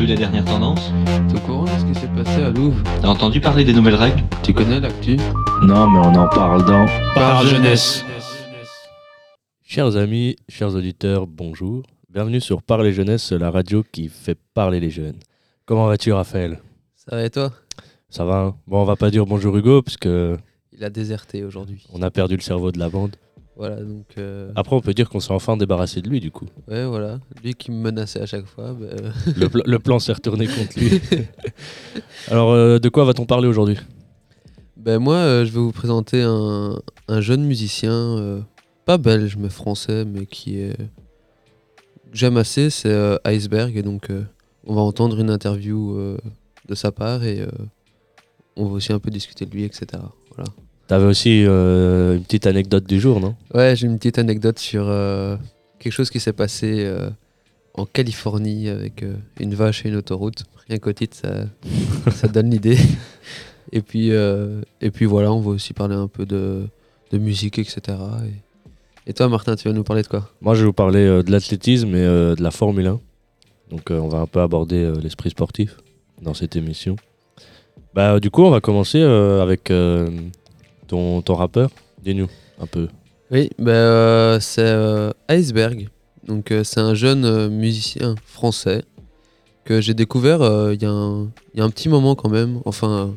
eu la dernière tendance T'es au courant de ce qui s'est passé à Louvre T'as entendu parler des nouvelles règles Tu connais l'actu Non, mais on en parle dans Par jeunesse. Chers amis, chers auditeurs, bonjour. Bienvenue sur Parler Jeunesse, la radio qui fait parler les jeunes. Comment vas-tu, Raphaël? Ça va et toi? Ça va hein? Bon, on va pas dire bonjour Hugo, parce que Il a déserté aujourd'hui. on a perdu le cerveau de la bande. Voilà, donc. euh, Après, on peut dire qu'on s'est enfin débarrassé de lui, du coup. Ouais, voilà. Lui qui me menaçait à chaque fois. bah, euh, Le, pla- le plan s'est retourné contre lui. Alors, euh, de quoi va-t-on parler aujourd'hui? Ben moi, euh, je vais vous présenter un, un jeune musicien, pas belge, mais français, mais qui est. J'aime assez, c'est Iceberg. Et donc, on va entendre une interview de sa part et on va aussi un peu discuter de lui, etc. Voilà. T'avais aussi euh, une petite anecdote du jour, non? Ouais, j'ai une petite anecdote sur euh, quelque chose qui s'est passé euh, en Californie avec une vache et une autoroute. Rien qu'au titre, ça, ça donne l'idée. Et puis, et puis voilà, on va aussi parler un peu de, de musique, etc. Et, et toi, Martin, tu vas nous parler de quoi? Moi, je vais vous parler de l'athlétisme et de la Formule 1. Donc, on va un peu aborder l'esprit sportif dans cette émission. Bah, du coup, on va commencer avec ton, ton rappeur? Dis-nous un peu. Oui, ben, euh, c'est euh, Iceberg. Donc, euh, c'est un jeune musicien français que j'ai découvert il y, a un- il y a un petit moment quand même. Enfin,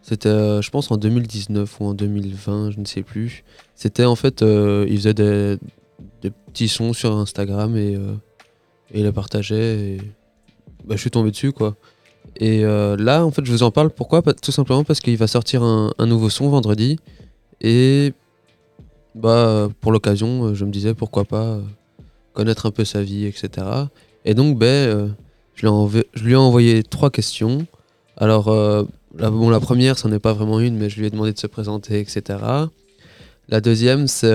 c'était, je pense, en 2019 ou en 2020, je ne sais plus. C'était en fait, il faisait des, petits sons sur Instagram et, et il les partageait. Et, bah, je suis tombé dessus, quoi. Et euh, là, en fait, je vous en parle. Pourquoi? Tout simplement parce qu'il va sortir un, nouveau son vendredi. Et bah, pour l'occasion, euh, je me disais pourquoi pas euh, connaître un peu sa vie, etc. Et donc, ben, je, lui ai envoyé trois questions. Alors, la, bon, la première, ce n'est pas vraiment une, mais je lui ai demandé de se présenter, etc. La deuxième, c'est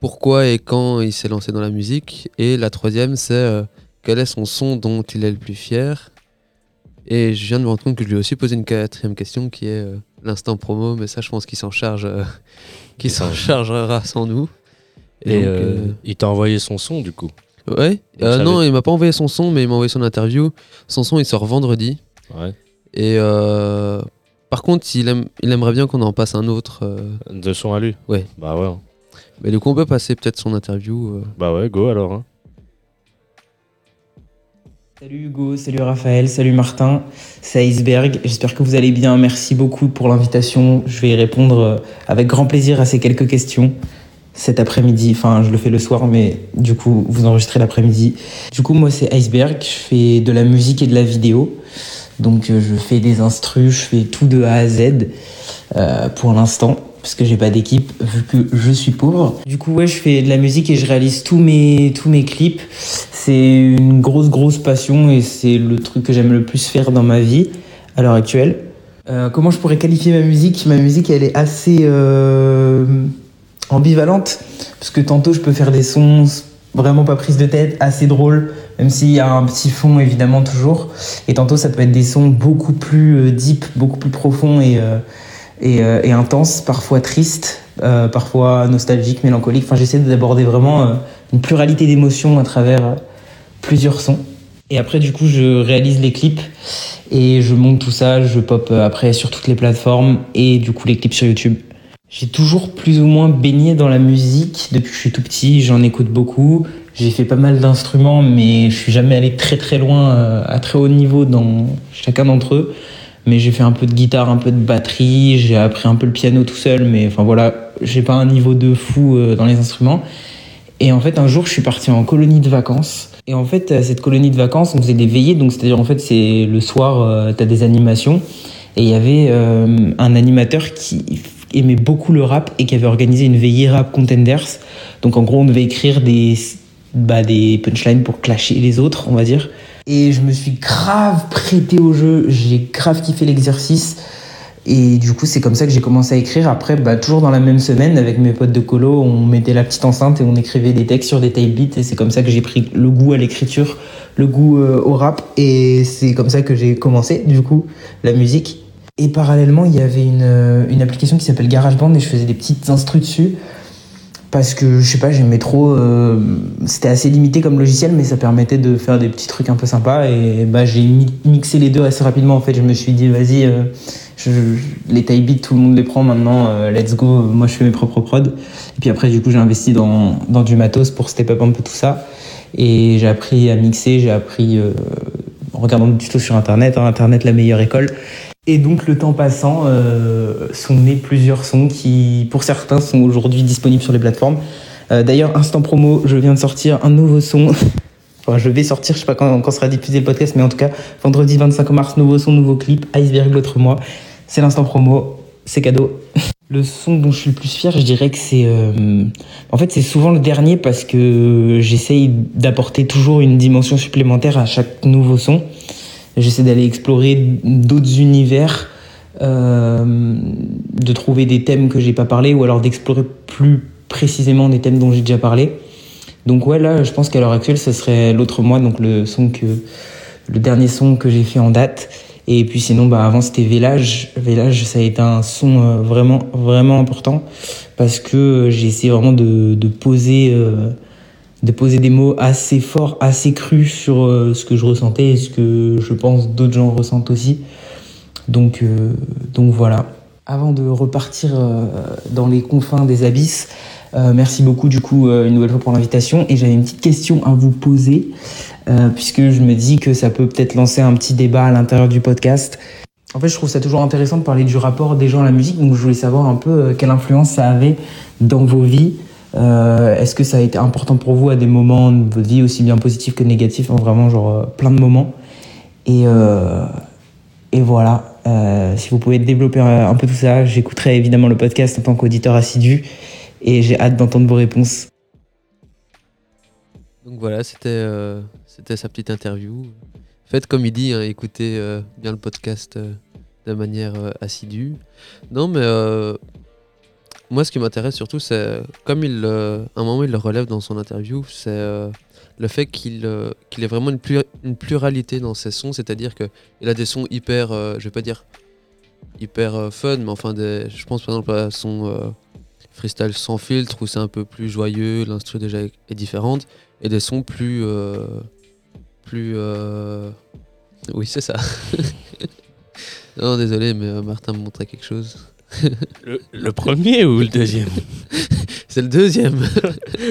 pourquoi et quand il s'est lancé dans la musique. Et la troisième, c'est quel est son son dont il est le plus fier. Et je viens de me rendre compte que je lui ai aussi posé une quatrième question qui est euh, l'instant promo, mais ça, je pense qu'il s'en charge, euh, qu'il s'en chargera sans nous. Et, donc, euh, il t'a envoyé son son, du coup. Ouais, non, il m'a pas envoyé son son, mais il m'a envoyé son interview. Son son, il sort vendredi. Ouais. Et par contre, il, aime, il aimerait bien qu'on en passe un autre. De son à lui Ouais. Bah ouais. mais du coup, on peut passer peut-être son interview. Bah ouais, go alors. hein. Salut Hugo, salut Raphaël, salut Martin, c'est Iceberg. J'espère que vous allez bien. Merci beaucoup pour l'invitation. Je vais répondre euh, avec grand plaisir à ces quelques questions cet après-midi. Enfin, je le fais le soir, mais du coup, vous enregistrez l'après-midi. Du coup, moi, c'est Iceberg. Je fais de la musique et de la vidéo. Donc, euh, je fais des instrus, je fais tout de A à Z euh, pour l'instant. Parce que j'ai pas d'équipe, vu que je suis pauvre. Du coup, ouais, je fais de la musique et je réalise tous mes, tous mes clips. C'est une grosse, grosse passion et c'est le truc que j'aime le plus faire dans ma vie à l'heure actuelle. Euh, comment je pourrais qualifier ma musique? Ma musique, elle est assez euh, ambivalente. Parce que tantôt, je peux faire des sons vraiment pas prises de tête, assez drôles, même s'il y a un petit fond évidemment toujours. Et tantôt, ça peut être des sons beaucoup plus euh, deep, beaucoup plus profonds et, et, euh, et intenses, parfois tristes, euh, parfois nostalgiques, mélancoliques. Enfin, j'essaie d'aborder vraiment euh, une pluralité d'émotions à travers plusieurs sons. Et après, du coup, je réalise les clips et je monte tout ça. Je pop après sur toutes les plateformes et du coup, les clips sur YouTube. J'ai toujours plus ou moins baigné dans la musique depuis que je suis tout petit. J'en écoute beaucoup. J'ai fait pas mal d'instruments, mais je suis jamais allé très très loin, à très haut niveau dans chacun d'entre eux. Mais j'ai fait un peu de guitare, un peu de batterie. J'ai appris un peu le piano tout seul, mais enfin voilà, j'ai pas un niveau de fou euh, dans les instruments. Et en fait, un jour, je suis parti en colonie de vacances. Et en fait, cette colonie de vacances, on faisait des veillées. Donc, c'est-à-dire, en fait, c'est le soir, tu as des animations. Et il y avait euh, un animateur qui aimait beaucoup le rap et qui avait organisé une veillée rap contenders. Donc, en gros, on devait écrire des, bah, des punchlines pour clasher les autres, on va dire. Et je me suis grave prêté au jeu. J'ai grave kiffé l'exercice. Et du coup, c'est comme ça que j'ai commencé à écrire. Après, bah, toujours dans la même semaine, avec mes potes de colo, on mettait la petite enceinte et on écrivait des textes sur des type beats. Et c'est comme ça que j'ai pris le goût à l'écriture, le goût euh, au rap. Et c'est comme ça que j'ai commencé, du coup, la musique. Et parallèlement, il y avait une, euh, application qui s'appelle GarageBand et je faisais des petites instrus dessus. Parce que je sais pas, j'aimais trop. euh, C'était assez limité comme logiciel, mais ça permettait de faire des petits trucs un peu sympas. Et bah, j'ai mi- mixé les deux assez rapidement. En fait, je me suis dit, vas-y, euh, les taille beats, tout le monde les prend maintenant. euh, let's go. Moi, je fais mes propres prods. Et puis après, du coup, j'ai investi dans, dans du matos pour step up un peu tout ça. Et j'ai appris à mixer, j'ai appris euh, en regardant des tutos sur Internet. hein, Internet, la meilleure école. Et donc, le temps passant, euh, sont nés plusieurs sons qui, pour certains, sont aujourd'hui disponibles sur les plateformes. Euh, D'ailleurs, instant promo, je viens de sortir un nouveau son. Enfin, je vais sortir, je sais pas quand, sera diffusé le podcast, mais en tout cas, vendredi 25 mars, nouveau son, nouveau clip, Iceberg l'autre mois. C'est l'instant promo, c'est cadeau. Le son dont je suis le plus fier, je dirais que c'est. euh, En fait, c'est souvent le dernier parce que j'essaye d'apporter toujours une dimension supplémentaire à chaque nouveau son. J'essaie d'aller explorer d'autres univers, euh, de trouver des thèmes que j'ai pas parlé ou alors d'explorer plus précisément des thèmes dont j'ai déjà parlé. Donc ouais, là, je pense qu'à l'heure actuelle, ce serait l'autre mois, donc le son que le dernier son que j'ai fait en date. Et puis sinon, bah avant c'était Vélage. Vélage, ça a été un son euh, vraiment vraiment important parce que euh, j'ai essayé vraiment de, de poser de poser des mots assez forts, assez crus sur euh, ce que je ressentais et ce que je pense d'autres gens ressentent aussi. Donc euh, donc voilà. Avant de repartir euh, dans les confins des abysses, merci beaucoup du coup une nouvelle fois pour l'invitation et j'avais une petite question à vous poser puisque je me dis que ça peut peut-être lancer un petit débat à l'intérieur du podcast. En fait, je trouve ça toujours intéressant de parler du rapport des gens à la musique, donc je voulais savoir un peu quelle influence ça avait dans vos vies. Euh, Est-ce que ça a été important pour vous à des moments de votre vie, aussi bien positifs que négatifs, hein, vraiment genre euh, plein de moments. Et, euh, voilà, si vous pouvez développer un, peu tout ça, j'écouterai évidemment le podcast en tant qu'auditeur assidu et j'ai hâte d'entendre vos réponses. Donc voilà, c'était sa petite interview. Faites comme il dit, hein, écoutez bien le podcast de manière assidue. Non, mais moi, ce qui m'intéresse surtout, c'est comme il, euh, un moment, il le relève dans son interview, c'est euh, le fait qu'il euh, qu'il ait vraiment une, une pluralité dans ses sons, c'est-à-dire qu'il a des sons hyper, euh, je vais pas dire hyper fun, mais enfin, des, je pense par exemple à son freestyle sans filtre où c'est un peu plus joyeux, l'instru déjà est, différente, et des sons plus. plus. Oui, c'est ça. non, désolé, mais Martin me montrait quelque chose. Le, le premier ou le deuxième? C'est le deuxième.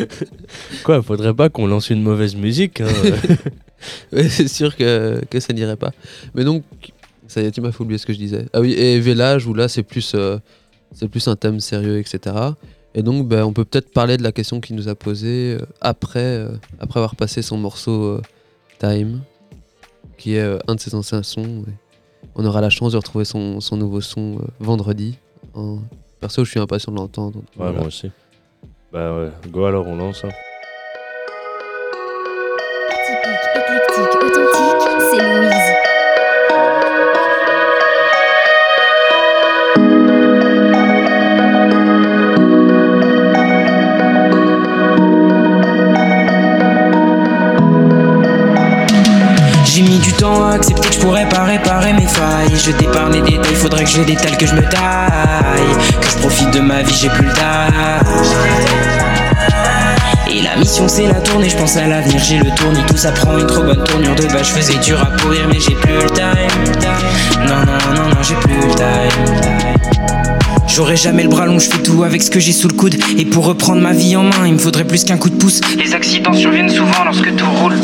Quoi, faudrait pas qu'on lance une mauvaise musique. hein? C'est sûr que, que ça n'irait pas. Mais donc, ça y est, tu m'as oublier ce que je disais. Ah oui, et Vélage, où là, c'est plus, euh, c'est plus un thème sérieux, etc. Et donc, ben, on peut peut-être parler de la question qu'il nous a posée euh, après, euh, après avoir passé son morceau euh, Time, qui est un de ses anciens sons. On aura la chance de retrouver son, son nouveau son vendredi. En... Perso, je suis impatient de l'entendre. Ouais, Voilà. moi aussi. Bah ouais, go alors, on lance. hein. Faudrait que je détale, que je me taille. Que je profite de ma vie, j'ai plus le. Et la mission c'est la tournée, je pense à l'avenir, j'ai le tournis, tout ça prend une trop bonne tournure de base, je faisais du rap pour rire mais j'ai plus le time. Non non non non j'ai plus le time. J'aurai jamais le bras long, je fais tout avec ce que j'ai sous le coude. Et pour reprendre ma vie en main, il me faudrait plus qu'un coup de pouce. Les accidents surviennent souvent lorsque tout roule.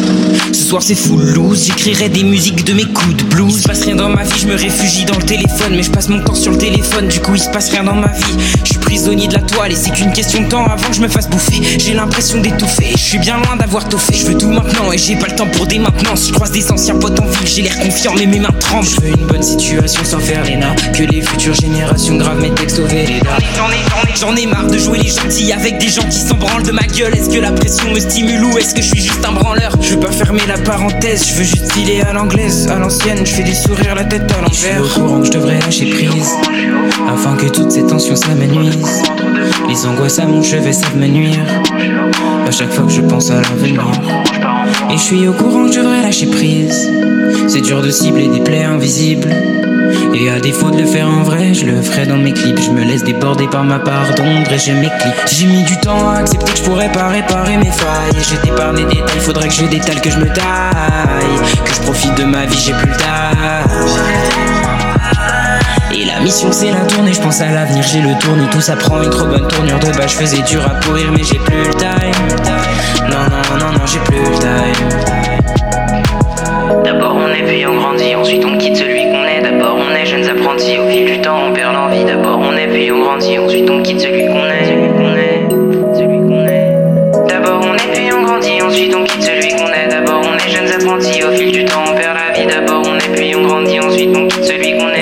Ce soir c'est full loose, j'écrirai des musiques de mes coups de blues. Il se passe rien dans ma vie, je me réfugie dans le téléphone, mais je passe mon temps sur le téléphone, du coup il se passe rien dans ma vie. Je suis prisonnier de la toile et c'est qu'une question de temps avant que je me fasse bouffer. J'ai l'impression d'étouffer, je suis bien loin d'avoir tout fait. Je veux tout maintenant et j'ai pas le temps pour des maintenances. Je croise des anciens potes en ville, j'ai l'air confiant mais mes mains tremblent. Je veux une bonne situation sans faire les nains, que les futures générations gravent mes textes. J'en ai, marre de jouer les gentils avec des gens qui s'en branlent de ma gueule. Est-ce que la pression me stimule ou est-ce que je suis juste un branleur? Je veux pas fermer la parenthèse, je veux juste filer à l'anglaise, à l'ancienne. Je fais des sourires la tête à l'envers. Je suis au courant que je devrais lâcher prise, afin que toutes ces tensions s'amenuisent. Les angoisses à mon chevet savent me nuire, à chaque fois que je pense à l'avenir. Et je suis au courant que je devrais lâcher prise. C'est dur de cibler des plaies invisibles. Et à défaut de le faire en vrai, je le ferai dans mes clips. Je me laisse déborder par ma part d'ombre et je m'éclipse. J'ai mis du temps à accepter que je pourrais pas réparer mes failles. J'étais par les détails, faudrait que je détale, que je me taille. Que je profite de ma vie, j'ai plus le. Et la mission c'est la tournée, je pense à l'avenir, j'ai le tourné, tout ça prend une trop bonne tournure de bas, je faisais dur à pourrir mais j'ai plus le time. Non, non, non, non, j'ai plus le time. D'abord on est puis on grandit, ensuite on quitte celui apprentis, au fil du temps on perd l'envie. D'abord on est puis on grandit, ensuite on quitte celui qu'on est. Celui qu'on est, celui qu'on est. D'abord on est puis on grandit, ensuite on quitte celui qu'on est. D'abord on est jeunes apprentis, au fil du temps on perd la vie. D'abord on est puis on grandit, ensuite on quitte celui qu'on est.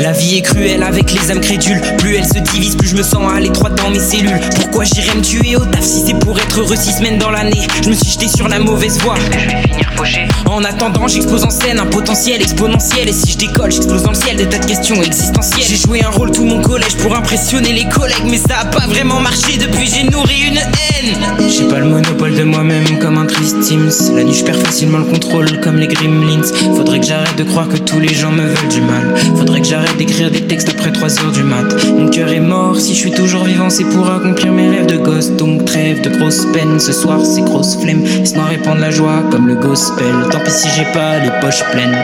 La vie est cruelle avec les âmes crédules. Plus elle se divise, plus je me sens à l'étroit dans mes cellules. Pourquoi j'irais me tuer au taf si c'est pour être heureux six semaines dans l'année? Je me suis jeté sur la mauvaise voie. Je vais finir fauché. En attendant, j'expose en scène un potentiel exponentiel. Et si je décolle, j'explose dans le ciel des tas de questions existentielles. J'ai joué un rôle tout mon collège pour impressionner les collègues, mais ça a pas vraiment marché depuis j'ai nourri une haine. J'ai pas le monopole de moi-même comme un Chris Teams. La nuit, je perds facilement le contrôle comme les Gremlins. Faudrait que j'arrête de croire que tous les gens me veulent du mal. Faudrait que j'arrête d'écrire des textes après 3 heures du mat. Mon cœur est mort, si je suis toujours vivant, c'est pour accomplir mes rêves de gosse. Donc trêve de grosses peines. Ce soir, c'est grosse flemme. Laisse-moi répandre la joie comme le gospel. Tant pis si j'ai pas les poches pleines.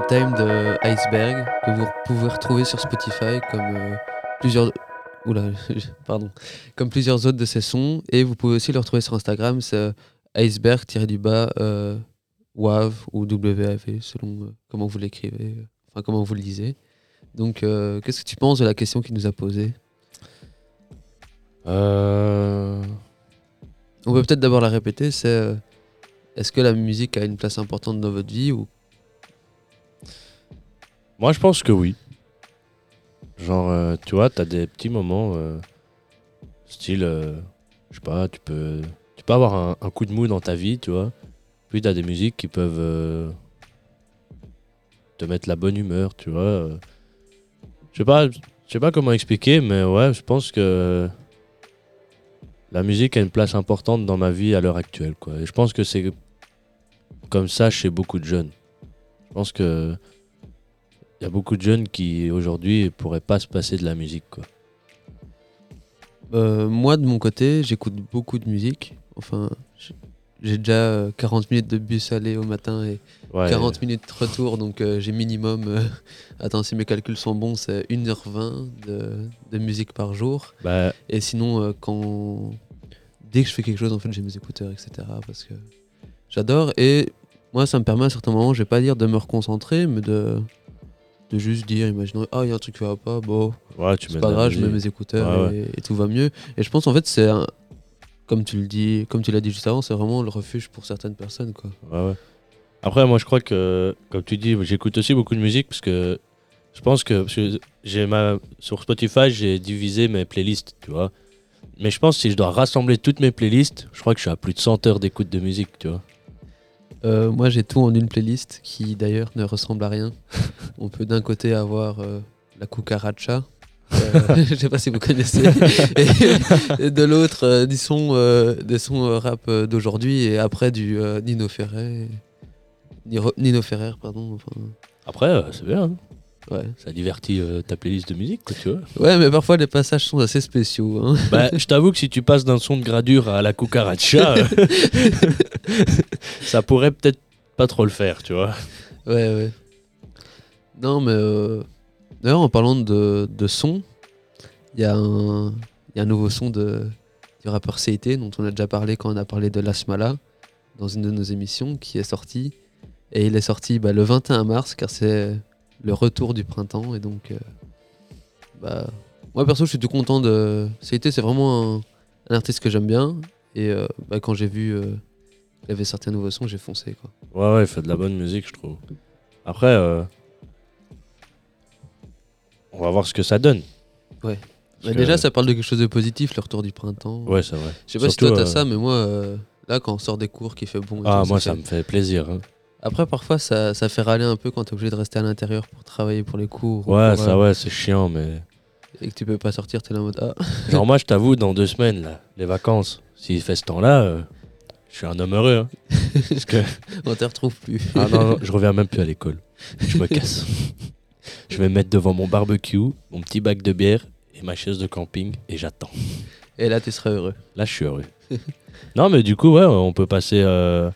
Time de Iceberg que vous pouvez retrouver sur Spotify comme euh, plusieurs Oula, pardon, comme plusieurs autres de ses sons. Et vous pouvez aussi le retrouver sur Instagram, c'est euh, iceberg du bas euh, WAV ou WAV selon euh, comment vous l'écrivez, enfin comment vous le lisez. Donc euh, qu'est-ce que tu penses de la question qu'il nous a posée? Euh, On peut peut-être d'abord la répéter, c'est est-ce que la musique a une place importante dans votre vie ou Moi, je pense que oui. Genre, euh, tu vois, t'as des petits moments, euh, style, euh, je sais pas, tu peux, tu peux avoir un, un coup de mou dans ta vie, tu vois. Puis t'as des musiques qui peuvent te mettre la bonne humeur, tu vois. Je sais pas, je sais pas comment expliquer, mais ouais, je pense que la musique a une place importante dans ma vie à l'heure actuelle, quoi. Et je pense que c'est comme ça chez beaucoup de jeunes. Je pense que il y a beaucoup de jeunes qui aujourd'hui pourraient pas se passer de la musique quoi. Euh, moi, de mon côté, j'écoute beaucoup de musique. Enfin, j'ai déjà euh, 40 minutes de bus aller au matin et Ouais, 40 minutes de retour, donc euh, j'ai minimum, euh, attends, si mes calculs sont bons, c'est 1h20 de, de musique par jour. bah, Et sinon, euh, quand dès que je fais quelque chose, en fait, j'ai mes écouteurs, etc. Parce que j'adore. Et moi, ça me permet à certains moments, je vais pas dire de me reconcentrer, mais de, de juste dire, imaginons, ah, il y a un truc qui va pas, bon, ouais, c'est pas grave, je mets mes écouteurs Ouais, et, et tout va mieux. Et je pense en fait c'est un- comme tu le dis, comme tu l'as dit juste avant, c'est vraiment le refuge pour certaines personnes quoi. Ouais, ouais. Après, moi, je crois que, comme tu dis, j'écoute aussi beaucoup de musique parce que je pense que j'ai ma, sur Spotify, j'ai divisé mes playlists, tu vois. Mais je pense que si je dois rassembler toutes mes playlists, je crois que je suis à plus de 100 heures d'écoute de musique, tu vois. Euh, moi j'ai tout en une playlist qui d'ailleurs ne ressemble à rien. On peut d'un côté avoir euh, la cucaracha. euh, je sais pas si vous connaissez. et, et de l'autre, des sons, des sons rap d'aujourd'hui et après du Nino Ferrer. Nino Ferrer, pardon. Enfin, Après, c'est bien, hein. ouais. ça divertit euh, ta playlist de musique, quoi, tu vois. ouais, mais parfois les passages sont assez spéciaux. hein. Bah, je t'avoue que si tu passes d'un son de gradure à la cucaracha, euh, ça pourrait peut-être pas trop le faire, tu vois. Ouais, ouais. Non, mais euh, d'ailleurs, en parlant de, de son, il y, a un- y a un nouveau son de, du rappeur CIT dont on a déjà parlé quand on a parlé de Lasmala dans une de nos émissions qui est sorti. Et il est sorti bah, le 21 mars car c'est le retour du printemps. Et donc, euh, bah, moi perso, je suis tout content de. CIT, c'est vraiment un, un artiste que j'aime bien. Et euh, bah, quand j'ai vu qu'il avait sorti un nouveau son, j'ai foncé. Quoi. Ouais, ouais, il fait de la bonne musique, je trouve. Après, euh, on va voir ce que ça donne. Ouais. Parce Bah, que- déjà, ça parle de quelque chose de positif, le retour du printemps. Ouais, c'est vrai. Je sais pas si Surtout, toi t'as euh, ça, mais moi, euh, là, quand on sort des cours qui fait bon. et Ah, tout, moi, fait- ça me fait plaisir. hein. Après, parfois, ça, ça fait râler un peu quand t'es obligé de rester à l'intérieur pour travailler pour les cours. ou Ouais, pour, ça, euh, ouais, c'est chiant, mais. Et que tu peux pas sortir, t'es là en mode Ah, Genre, moi, je t'avoue, dans deux semaines, là, les vacances, s'il fait ce temps-là, euh, je suis un homme heureux. hein. Parce que. on te retrouve plus. Ah non, non, je reviens même plus à l'école. Je me casse. je vais me mettre devant mon barbecue, mon petit bac de bière et ma chaise de camping et j'attends. Et là, tu seras heureux. Là, je suis heureux. non, mais du coup, ouais, on peut passer, euh,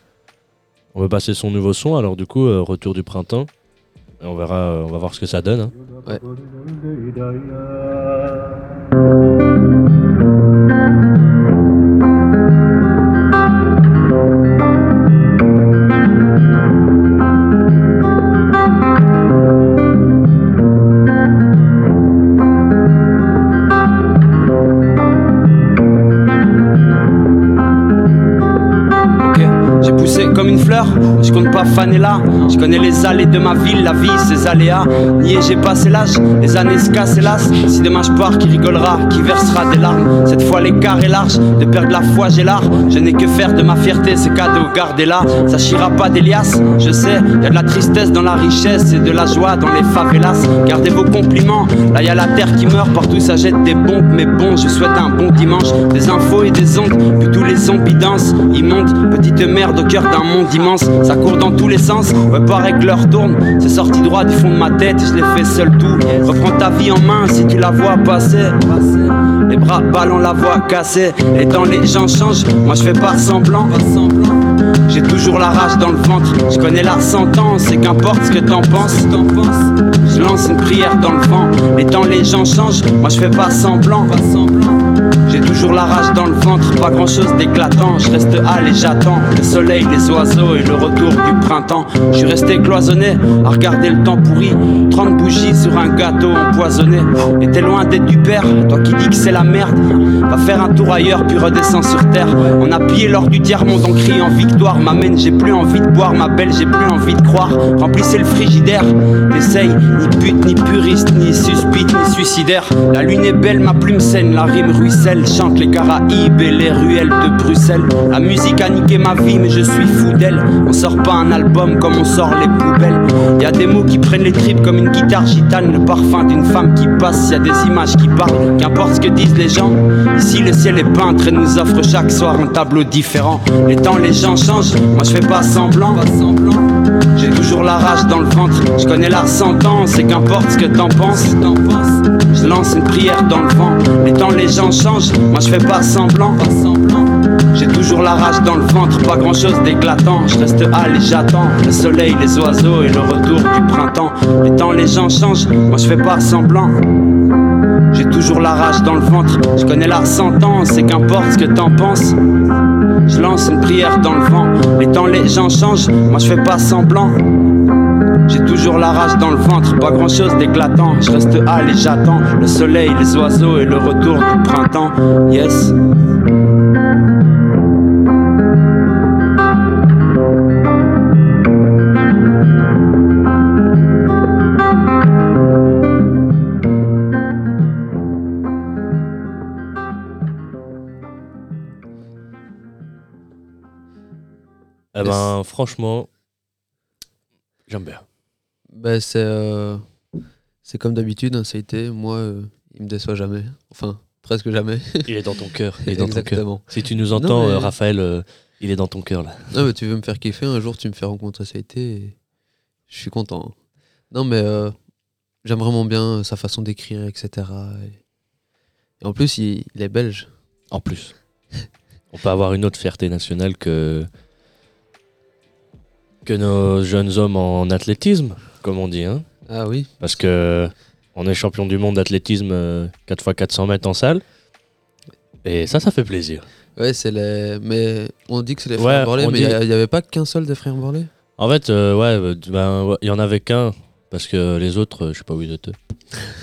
on peut passer son nouveau son. Alors, du coup, euh, retour du printemps. Et on verra, euh, on va voir ce que ça donne. hein. Ouais. Je connais les allées de ma ville, la vie, ses aléas. Nier, j'ai passé l'âge, les années se cassent hélas. Si demain je pars, qui rigolera, qui versera des larmes? Cette fois l'écart est large, de perdre la foi, j'ai l'art. Je n'ai que faire de ma fierté, ces cadeaux, gardez-la. Ça chira pas d'Elias, je sais, y a de la tristesse dans la richesse et de la joie dans les favelas. Gardez vos compliments, là y a la terre qui meurt, partout ça jette des bombes. Mais bon, je souhaite un bon dimanche, des infos et des ondes, puis tous les zombies dansent, immondes, petite merde au cœur d'un monde immense. Ça court dans tous les sens, pareil que l'heure tourne. C'est sorti droit du fond de ma tête, je l'ai fait seul tout. Reprends ta vie en main si tu la vois passer. Les bras ballons, la voix cassée. Et quand les gens changent, moi je fais pas semblant. J'ai toujours la rage dans le ventre, je connais la sentence et qu'importe ce que t'en penses. Je lance une prière dans le vent, et quand les gens changent, moi je fais pas semblant. J'ai toujours la rage dans le ventre, pas grand chose d'éclatant. Je reste hâle et j'attends le soleil, les oiseaux et le retour du printemps. Je suis resté cloisonné à regarder le temps pourri. 30 bougies sur un gâteau empoisonné. Et t'es loin d'être du père, toi qui dis que c'est la merde. Va faire un tour ailleurs puis redescends sur terre. On a pillé l'or du tiers-monde, en victoire. M'amène, j'ai plus envie de boire, ma belle, j'ai plus envie de croire. Remplissez le frigidaire, n'essaye ni pute, ni puriste, ni suspite, ni suicidaire. La lune est belle, ma plume saine, la rime ruisselle. Chante les Caraïbes et les ruelles de Bruxelles. La musique a niqué ma vie, mais je suis fou d'elle. On sort pas un album comme on sort les poubelles. Y a des mots qui prennent les tripes comme une guitare gitane. Le parfum d'une femme qui passe, y a des images qui parlent. Qu'importe ce que disent les gens. Ici, le ciel est peintre et nous offre chaque soir un tableau différent. Les temps, les gens changent. Moi, je fais pas semblant. J'ai toujours la rage dans le ventre. Je connais la sentence et qu'importe ce que t'en penses. Je lance une prière dans le vent. Les temps, les gens changent. Moi, je fais pas semblant. J'ai toujours la rage dans le ventre, pas grand chose d'éclatant. Je reste hâle et j'attends le soleil, les oiseaux et le retour du printemps. Les temps, les gens changent, moi je fais pas semblant. J'ai toujours la rage dans le ventre, je connais la sentence et qu'importe ce que t'en penses. Je lance une prière dans le vent, les temps, les gens changent, moi je fais pas semblant. J'ai toujours la rage dans le ventre, pas grand chose d'éclatant. Je reste hâle et j'attends le soleil, les oiseaux et le retour du printemps. Yes. Eh ben, franchement, j'aime bien. Bah, c'est euh, c'est comme d'habitude, hein, ça a été. Moi, euh, il me déçoit jamais. Enfin, presque jamais. Il est dans ton cœur. Il est dans ton cœur. Exactement. Si tu nous entends, Non, mais- euh, Raphaël, il est dans ton cœur là. Non, mais tu veux me faire kiffer, un jour tu me fais rencontrer ça a été. et Je suis content. hein. Non, mais j'aime vraiment bien sa façon d'écrire, etc. Et, et en plus, il, il est belge. En plus, on peut avoir une autre fierté nationale que que nos jeunes hommes en athlétisme, comme on dit, hein. Ah oui Parce que on est champion du monde d'athlétisme euh, 4x400 mètres en salle. Et ça, ça fait plaisir. Ouais, c'est les. Mais on dit que c'est les Ouais, frères Borlé, on mais dit- il n'y avait pas qu'un seul des frères Borlé? En fait, euh, ouais, euh, ben, ouais, il y en avait qu'un. Parce que les autres, euh, je sais pas où ils étaient.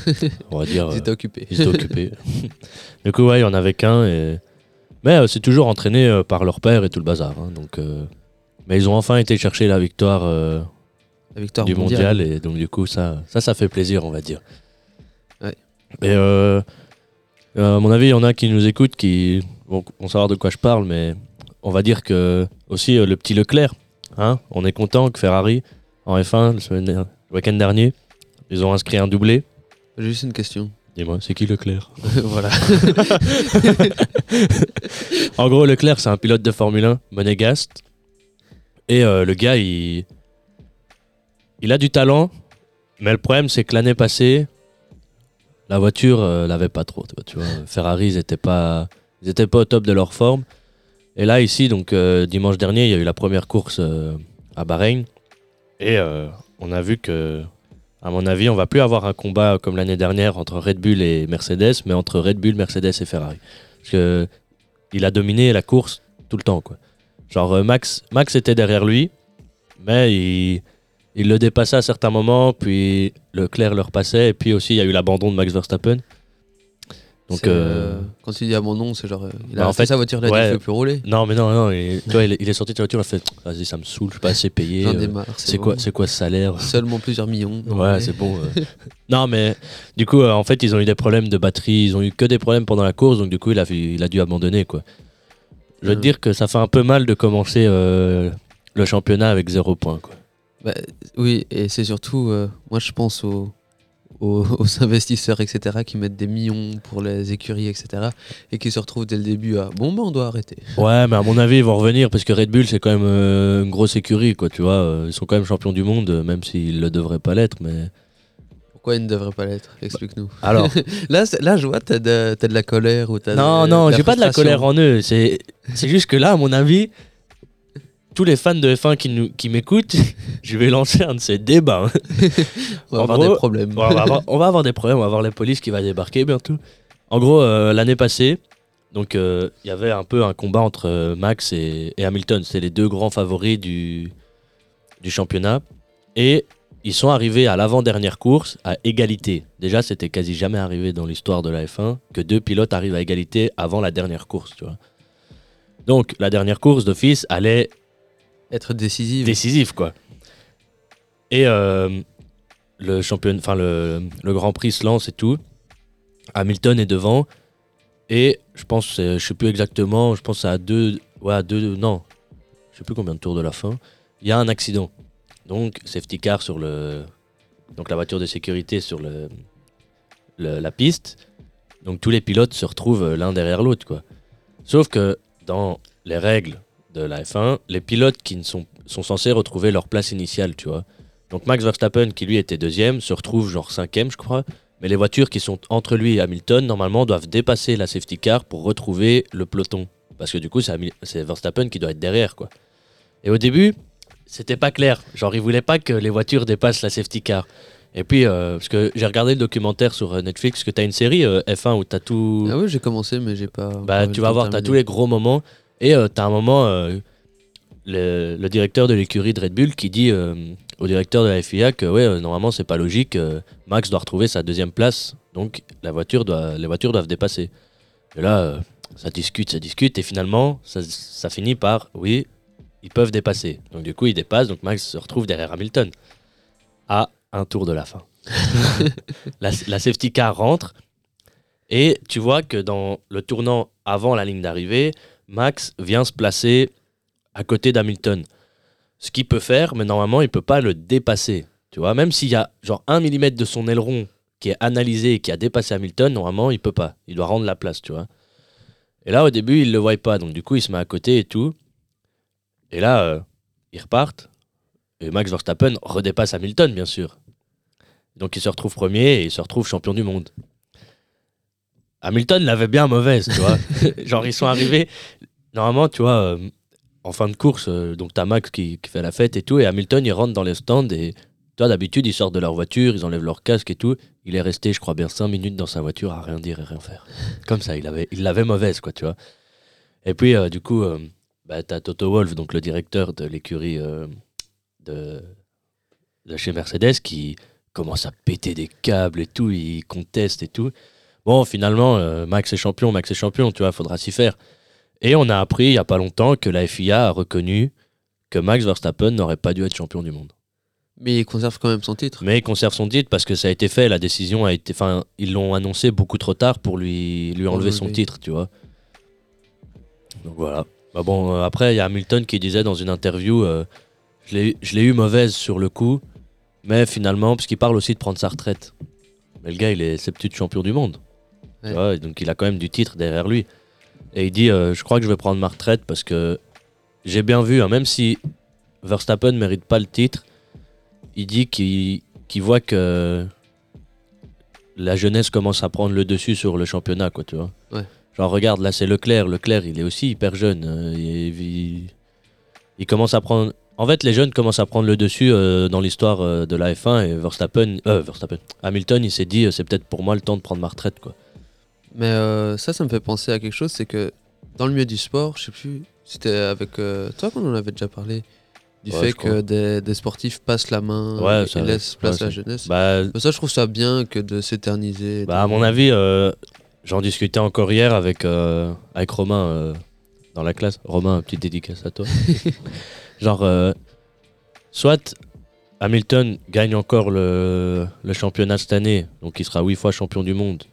On va dire. Ils euh, étaient occupés. Ils étaient occupés. du coup, ouais, il y en avait qu'un et Mais euh, c'est toujours entraîné euh, par leur père et tout le bazar. hein, donc, euh, Mais ils ont enfin été chercher la victoire euh, La victoire du mondial. Et donc, du coup, ça, ça, ça fait plaisir, on va dire. Ouais. Et euh, euh, à mon avis, il y en a qui nous écoutent qui vont, vont savoir de quoi je parle, mais on va dire que aussi le petit Leclerc, hein, on est content que Ferrari, en F1, le, week-end dernier, ils ont inscrit un doublé. J'ai juste une question. Dis-moi, c'est qui Leclerc? Voilà. En gros, Leclerc, c'est un pilote de Formule 1 monégasque. Et euh, le gars, il... il a du talent. Mais le problème, c'est que l'année passée, la voiture euh, l'avait pas trop. tu vois, Ferrari, ils étaient pas, pas au top de leur forme. Et là, ici, donc euh, dimanche dernier, il y a eu la première course à Bahreïn. Et on a vu que, à mon avis, on va plus avoir un combat comme l'année dernière entre Red Bull et Mercedes, mais entre Red Bull, Mercedes et Ferrari. Parce que il a dominé la course tout le temps. Quoi. Genre euh, Max, Max était derrière lui, mais il, il le dépassait à certains moments, puis Leclerc le repassait, et puis aussi il y a eu l'abandon de Max Verstappen. Donc, euh, euh, quand à mon nom, c'est genre. Il bah, a en fait sa voiture, il dit ouais. il fait plus rouler. Non, mais non, non, il, tu vois, il, est- il est sorti de sa voiture, il a fait Vas-y, ça me saoule, je suis pas assez payé. J'en ai marre. c'est bon. quoi, c'est quoi ce salaire Seulement plusieurs millions. Ouais, c'est bon. euh. non, mais du coup, euh, en fait, ils ont eu des problèmes de batterie. Ils ont eu que des problèmes pendant la course, donc du coup, il a, il a dû abandonner. quoi. Je veux te dire que ça fait un peu mal de commencer euh, le championnat avec zéro point. Quoi. Bah, oui, et c'est surtout, euh, moi je pense aux, aux, aux investisseurs, etc., qui mettent des millions pour les écuries, etc., et qui se retrouvent dès le début à bon, bah on doit arrêter. Ouais, mais à mon avis, ils vont revenir parce que Red Bull, c'est quand même euh, une grosse écurie. Quoi, tu vois. Ils sont quand même champions du monde, même s'ils le devraient pas l'être. Mais... Pourquoi ils ne devraient pas l'être? Explique-nous. Alors, Là, là, je vois, t'as de, de la colère ou t'as non, de, non, j'ai pas de la colère en eux. C'est c'est juste que là, à mon avis, tous les fans de F1 qui, nous- qui m'écoutent, je vais lancer un de ces débats. hein. On va En avoir gros, des problèmes. On, va avoir, on va avoir des problèmes, on va avoir la police qui va débarquer bientôt. En gros, euh, l'année passée, donc euh, il y avait un peu un combat entre euh, Max et, et Hamilton. C'était les deux grands favoris du, du championnat. Et ils sont arrivés à l'avant-dernière course à égalité. Déjà, c'était quasi jamais arrivé dans l'histoire de la F1 que deux pilotes arrivent à égalité avant la dernière course. Tu vois. Donc, la dernière course d'office allait Être décisif. décisif quoi. Et euh, le champion, enfin le, le Grand Prix se lance et tout. Hamilton est devant et je pense, c'est- je sais plus exactement, je pense à deux, ouais, à deux, non, je sais plus combien de tours de la fin. Il y a un accident, donc safety car sur le, donc la voiture de sécurité sur le, la piste. Donc tous les pilotes se retrouvent euh, l'un derrière l'autre quoi. Sauf que dans les règles de la F1, les pilotes qui ne sont, censés retrouver leur place initiale, tu vois. Donc Max Verstappen, qui lui était deuxième, se retrouve genre cinquième, je crois. Mais les voitures qui sont entre lui et Hamilton, normalement, doivent dépasser la safety car pour retrouver le peloton. Parce que du coup, c'est Verstappen qui doit être derrière, quoi. Et au début, c'était pas clair. Genre, il voulait pas que les voitures dépassent la safety car. Et puis, euh, parce que j'ai regardé le documentaire sur euh, Netflix, que tu as une série euh, F1 où tu as tout. Ah oui, j'ai commencé, mais j'ai pas. Bah, tu vas voir, tu as tous les gros moments. Et euh, tu as un moment, le, le directeur de l'écurie de Red Bull qui dit au directeur de la FIA que ouais, normalement, c'est pas logique. Max doit retrouver sa deuxième place. Donc, la voiture doit, les voitures doivent dépasser. Et là, ça discute, ça discute. Et finalement, ça, ça finit par oui, ils peuvent dépasser. Donc, du coup, ils dépassent. Donc, Max se retrouve derrière Hamilton à un tour de la fin. la, la safety car rentre. Et tu vois que dans le tournant avant la ligne d'arrivée, Max vient se placer à côté d'Hamilton. Ce qu'il peut faire, mais normalement, il peut pas le dépasser. Tu vois, même s'il y a genre un millimètre de son aileron qui est analysé et qui a dépassé Hamilton, normalement, il peut pas. Il doit rendre la place, tu vois. Et là, au début, il le voit pas. Donc, du coup, il se met à côté et tout. Et là, euh, ils repartent. Et Max Verstappen redépasse Hamilton, bien sûr. Donc, il se retrouve premier et il se retrouve champion du monde. Hamilton l'avait bien mauvaise, tu vois. Genre, ils sont arrivés. Normalement, tu vois, euh, en fin de course, euh, donc t'as Max qui, qui fait la fête et tout, et Hamilton, il rentre dans les stands et, toi, d'habitude, ils sortent de leur voiture, ils enlèvent leur casque et tout. Il est resté, je crois bien, 5 minutes dans sa voiture à rien dire et rien faire. Comme ça, il avait, il l'avait mauvaise, quoi, tu vois. Et puis, euh, du coup, bah, t'as Toto Wolff, donc le directeur de l'écurie euh, de, de chez Mercedes, qui commence à péter des câbles et tout, il conteste et tout. Bon, finalement, euh, Max est champion, Max est champion, tu vois, faudra s'y faire. Et on a appris il y a pas longtemps que la FIA a reconnu que Max Verstappen n'aurait pas dû être champion du monde. Mais il conserve quand même son titre. Mais il conserve son titre parce que ça a été fait, la décision a été. Enfin, ils l'ont annoncé beaucoup trop tard pour lui, lui enlever son titre, tu vois. Donc voilà. Bah bon, euh, après, il y a Hamilton qui disait dans une interview euh, Je l'ai eu mauvaise sur le coup, mais finalement, parce qu'il parle aussi de prendre sa retraite. Mais le gars, il est septuple champion du monde. Ouais. donc il a quand même du titre derrière lui. Et il dit euh, Je crois que je vais prendre ma retraite parce que j'ai bien vu, hein, même si Verstappen ne mérite pas le titre, il dit qu'il qu'il voit que la jeunesse commence à prendre le dessus sur le championnat, quoi, tu vois. Genre, regarde, là, c'est Leclerc. Leclerc, il est aussi hyper jeune. euh, il, il- il commence à prendre. En fait, les jeunes commencent à prendre le dessus euh, dans l'histoire euh, de la F1 et Verstappen, euh, Verstappen, Hamilton, il s'est dit, c'est peut-être pour moi le temps de prendre ma retraite, quoi. Mais ça, ça me fait penser à quelque chose, c'est que dans le milieu du sport, je sais plus, c'était avec toi qu'on en avait déjà parlé, du Ouais, fait que des, des sportifs passent la main Ouais, et laissent place ouais, à la jeunesse. Bah, ça, je trouve ça bien que de s'éterniser. Bah, à mon avis, euh, j'en discutais encore hier avec, euh, avec Romain euh, dans la classe. Romain, petite dédicace à toi. Genre, euh, soit Hamilton gagne encore le, le championnat cette année, donc il sera huit fois champion du monde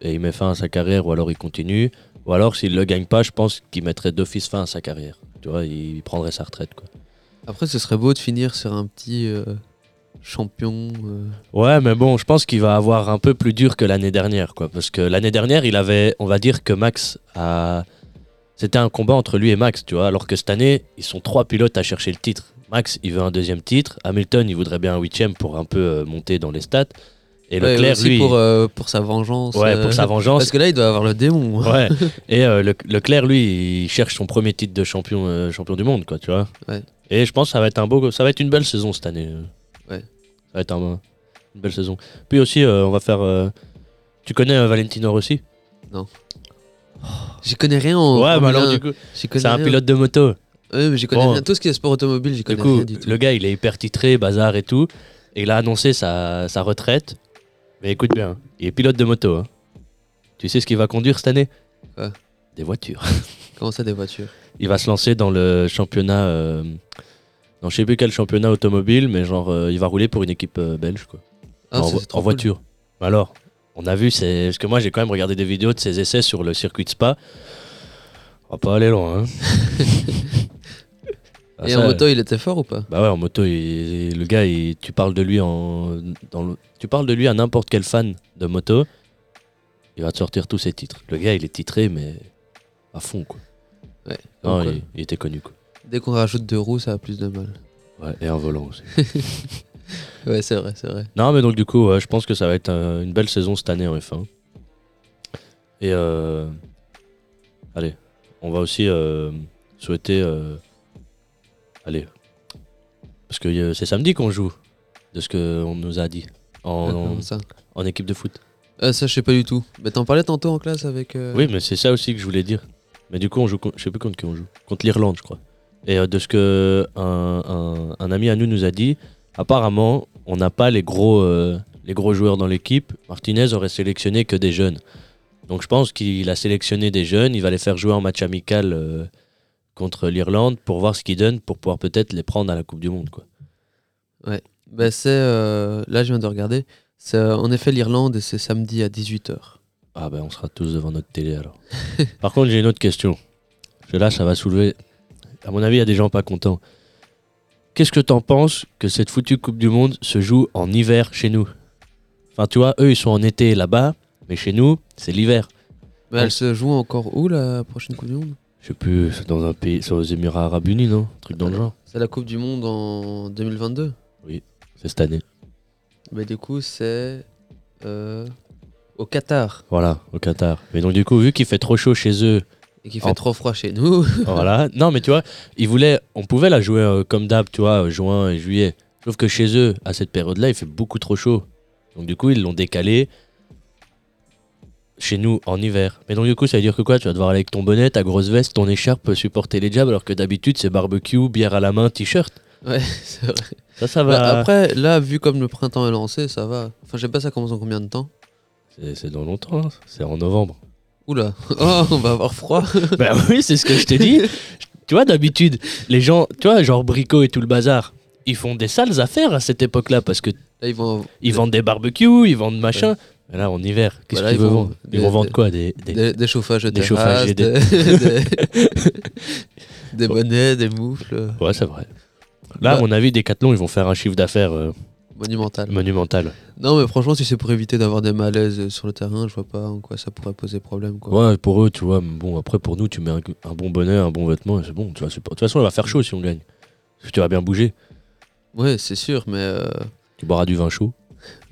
et il met fin à sa carrière, ou alors il continue. Ou alors, s'il le gagne pas, je pense qu'il mettrait d'office fin à sa carrière. Tu vois, il, il prendrait sa retraite, quoi. Après, ce serait beau de finir sur un petit euh, champion. euh, Ouais, mais bon, je pense qu'il va avoir un peu plus dur que l'année dernière, quoi. Parce que l'année dernière, il avait, on va dire que Max a. C'était un combat entre lui et Max, tu vois. Alors que cette année, ils sont trois pilotes à chercher le titre. Max, il veut un deuxième titre. Hamilton, il voudrait bien un huitième pour un peu euh, monter dans les stats. Et ouais, Leclerc, aussi lui. pour, euh, pour sa vengeance. ouais, pour sa vengeance. Parce que là, il doit avoir le démon. Ouais. Et Le- Leclerc, lui, il cherche son premier titre de champion, champion du monde, quoi, tu vois. Ouais. Et je pense que ça va être un beau, ça va être une belle saison cette année. Ça va être un- une belle saison. Puis aussi, euh, on va faire. euh, Tu connais euh, Valentino Rossi? J'y connais rien en. Ouais, en mais alors du coup, J'y connais c'est un rien. pilote de moto. Ouais, mais j'y connais Bon. rien. Tout ce qui est sport automobile, j'y Du connais coup, rien du tout. le gars, il est hyper titré, bazar et tout. Et il a annoncé sa, sa retraite. Mais écoute bien, il est pilote de moto. hein. Tu sais ce qu'il va conduire cette année? Quoi? Des voitures. Comment ça, des voitures? Il va se lancer dans le championnat. Euh, dans je sais plus quel championnat automobile, mais genre, euh, il va rouler pour une équipe euh, belge, quoi. Ah, en, cool. voiture. Alors, on a vu, c'est parce que moi j'ai quand même regardé des vidéos de ses essais sur le circuit de Spa. On va pas aller loin. Hein. Ah, Et ça, en moto, il était fort ou pas? Bah ouais, en moto, il- le gars, il- tu parles de lui en, dans le- tu parles de lui à n'importe quel fan de moto, il va te sortir tous ses titres. Le gars, il est titré, mais à fond, quoi. Ouais. Non, il, il était connu, quoi. Dès qu'on rajoute deux roues, ça a plus de mal. Ouais, et un volant aussi. Ouais, c'est vrai, c'est vrai. Non, mais donc du coup, ouais, je pense que ça va être euh, une belle saison cette année en F1. Et euh, allez, on va aussi euh, souhaiter, euh, allez, parce que euh, c'est samedi qu'on joue, de ce qu'on nous a dit Ah, en, comment ça? en équipe de foot. Ça, je sais pas du tout. Mais t'en parlais tantôt en classe avec. euh, Oui, mais c'est ça aussi que je voulais dire. Mais du coup, on joue, con- je sais plus contre qui on joue, contre l'Irlande, je crois. Et euh, de ce que un, un- un ami à nous nous a dit, apparemment, on n'a pas les gros, euh, les gros joueurs dans l'équipe. Martinez aurait sélectionné que des jeunes. Donc je pense qu'il a sélectionné des jeunes, il va les faire jouer en match amical euh, contre l'Irlande pour voir ce qu'ils donnent, pour pouvoir peut-être les prendre à la Coupe du Monde. Quoi. Bah, c'est. euh, Là, je viens de regarder. C'est en effet l'Irlande et c'est samedi à 18h. Ah ben on sera tous devant notre télé alors. Par contre j'ai une autre question. Là ça va soulever... À mon avis il y a des gens pas contents. Qu'est-ce que t'en penses que cette foutue Coupe du Monde se joue en hiver chez nous? Enfin tu vois, eux ils sont en été là-bas, mais chez nous c'est l'hiver. Mais Ouais. elle se joue encore où la prochaine Coupe du Monde? Je sais plus, c'est dans un pays, c'est aux Émirats Arabes Unis non? Un truc dans le genre. C'est la Coupe du Monde en 2022. C'est cette année. Mais du coup, c'est. euh, au Qatar. Voilà, au Qatar. Mais donc du coup vu qu'il fait trop chaud chez eux, Et qui fait En- trop froid chez nous. voilà. Non mais tu vois, ils voulaient, on pouvait la jouer euh, comme d'hab, tu vois, juin et juillet. Sauf que chez eux, à cette période-là, il fait beaucoup trop chaud. Donc du coup, ils l'ont décalé chez nous en hiver. Mais donc du coup, ça veut dire que quoi? Tu vas devoir aller avec ton bonnet, ta grosse veste, ton écharpe, supporter les jabs, alors que d'habitude, c'est barbecue, bière à la main, t-shirt. ouais, c'est vrai. Ça, ça Bah, va. après, là, vu comme le printemps est lancé, ça va. Enfin, je sais pas, ça commence en combien de temps? C'est c'est dans longtemps, hein. c'est en novembre. Oula, oh, on va avoir froid. Bah oui, c'est ce que je t'ai dit. tu vois, d'habitude, les gens, tu vois, genre Brico et tout le bazar, ils font des sales affaires à cette époque-là parce que Là, ils vont, ils vendent des barbecues, ils vendent machin. Mais Là, en hiver, qu'est-ce Voilà, qu'ils vont- vendre Ils des- vont vendre des- quoi Des, des- des, des chauffages de des terrasse, chauffages et des, des- des- des bonnets, des moufles, Ouais, c'est vrai. Là, à Bah- mon avis, Decathlon, ils vont faire un chiffre d'affaires euh, monumentales. monumental. Non, mais franchement, si c'est pour éviter d'avoir des malaises sur le terrain, je vois pas en quoi ça pourrait poser problème. Quoi. Ouais, pour eux, tu vois. Bon, après, pour nous, tu mets un, un bon bonnet, un bon vêtement, et c'est bon. Tu vois, pas- de toute façon, il va faire chaud si on gagne. Parce que tu vas bien bouger. Ouais, c'est sûr, mais euh, Tu boiras du vin chaud,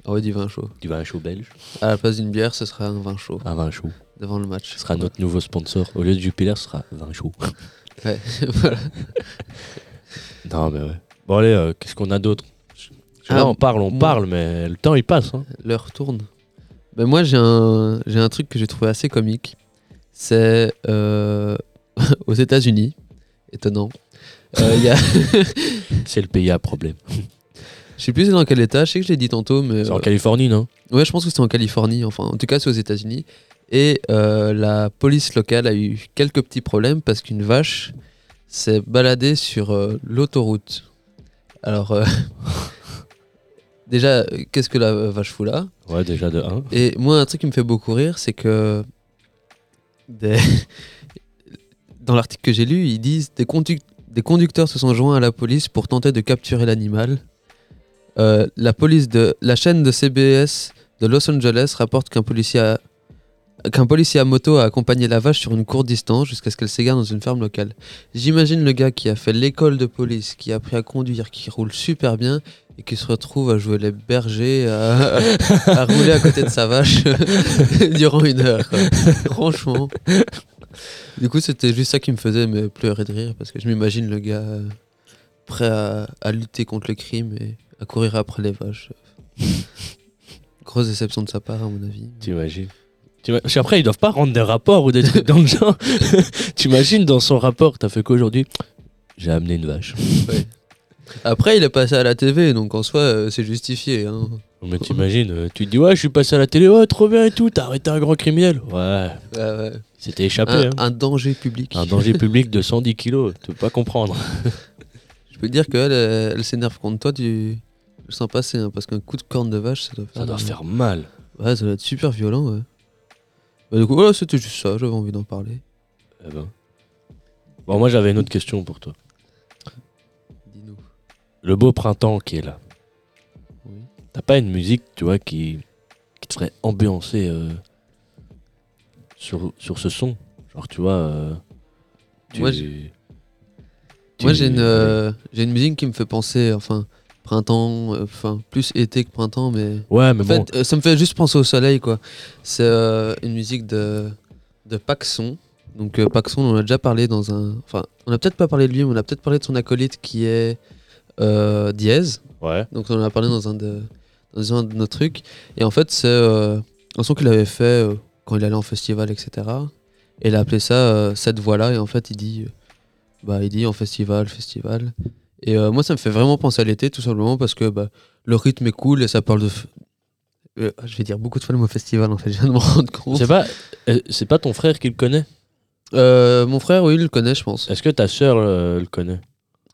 ah ouais, du vin chaud. du vin chaud belge, À la place d'une bière, ce sera un vin chaud un vin chaud. devant le match. Ce sera notre nouveau sponsor. Au lieu de Jupiler, ce sera vin chaud. Ouais, voilà. Non, mais ouais. Bon, allez, euh, qu'est-ce qu'on a d'autre? Là, Ah, on parle, on parle, mais le temps, il passe. Hein. L'heure tourne. Ben moi, j'ai un, j'ai un truc que j'ai trouvé assez comique. C'est euh, aux États-Unis. Étonnant. Euh, y a... C'est le pays à problème. Je sais plus dans quel état, je sais que je l'ai dit tantôt, mais. C'est en euh, Californie, non? Ouais, je pense que c'est en Californie, enfin, en tout cas, c'est aux États-Unis. Et la police locale a eu quelques petits problèmes parce qu'une vache s'est baladée sur l'autoroute. Alors, euh, déjà, euh, qu'est-ce que la vache fout là Ouais, déjà de 1. Et moi, un truc qui me fait beaucoup rire, c'est que des- dans l'article que j'ai lu, ils disent des, conduc- des conducteurs se sont joints à la police pour tenter de capturer l'animal. Euh, la police de la chaîne de CBS de Los Angeles rapporte qu'un policier a qu'un policier à moto a accompagné la vache sur une courte distance jusqu'à ce qu'elle s'égare dans une ferme locale. J'imagine le gars qui a fait l'école de police, qui a appris à conduire, qui roule super bien et qui se retrouve à jouer les bergers, à, à rouler à côté de sa vache durant une heure. quoi. Franchement. Du coup, c'était juste ça qui me faisait me pleurer de rire parce que je m'imagine le gars euh, prêt à, à lutter contre le crime et à courir après les vaches. Grosse déception de sa part, à mon avis. T'imagines T'ima- Parce qu'après, ils doivent pas rendre des rapports ou des trucs dans le genre. T'imagines dans son rapport, t'as fait quoi aujourd'hui J'ai amené une vache. Après, il est passé à la TV, donc en soi, euh, c'est justifié. hein. Mais t'imagines, euh, tu te dis, ouais, je suis passé à la télé, ouais, trop bien et tout, t'as arrêté un grand criminel. Ouais, Ouais, s'était échappé. Un, hein. un danger public. Un danger public de 110 kilos, tu peux pas comprendre. Je peux te dire qu'elle, elle, elle s'énerve contre toi, tu le sens passer, hein, parce qu'un coup de corne de vache, ça doit faire. Ça doit faire mal. Ouais, ça doit être super violent, ouais. Bah, du coup, voilà, c'était juste ça, j'avais envie d'en parler. Eh ben. Bon, moi j'avais une autre question pour toi. Le beau printemps qui est là. Oui. T'as pas une musique, tu vois, qui, qui te ferait ambiancer euh, sur, sur ce son? Genre, tu vois. euh, tu- Moi, tu- Moi, j'ai une, euh, j'ai une musique qui me fait penser, enfin, printemps, euh, enfin, plus été que printemps, mais. Ouais, mais En bon. fait, ça me fait juste penser au soleil, quoi. C'est une musique de, de Paxson. Donc, Paxson, on en a déjà parlé dans un. Enfin, on a peut-être pas parlé de lui, mais on a peut-être parlé de son acolyte qui est euh. Ouais. Donc, on en a parlé dans un de, dans un de nos trucs. Et en fait, c'est euh, un son qu'il avait fait euh, quand il allait en festival, etc. Et il a appelé ça euh, Cette voix-là. Et en fait, il dit, euh, bah, il dit en festival, festival. Et moi, ça me fait vraiment penser à l'été, tout simplement parce que bah, le rythme est cool et ça parle de. je vais dire beaucoup de fois le mot festival, en fait, je viens de me rendre compte. C'est pas, c'est pas ton frère qui le connaît? Mon frère, oui, il le connaît, je pense. Est-ce que ta sœur euh, le connaît?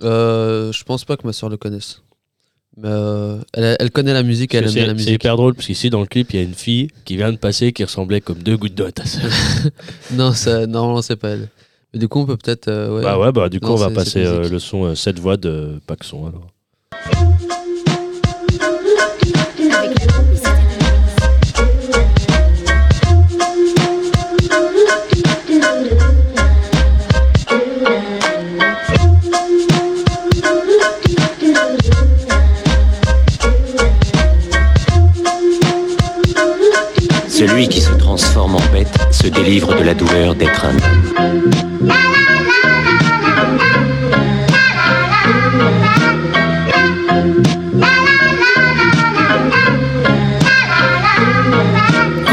Euh, je pense pas que ma soeur le connaisse. Mais euh, elle, elle connaît la musique elle aime bien la C'est c'est musique. hyper drôle parce qu'ici dans le clip, il y a une fille qui vient de passer qui ressemblait comme deux gouttes d'eau à ta sœur. Non, ça, normalement, c'est pas elle. Mais du coup, on peut peut-être. euh, ouais. Bah ouais, bah du coup, Non, on va passer euh, musique. le son euh, 7 voix de Paxson alors. Celui qui se transforme en bête se délivre de la douleur d'être un homme.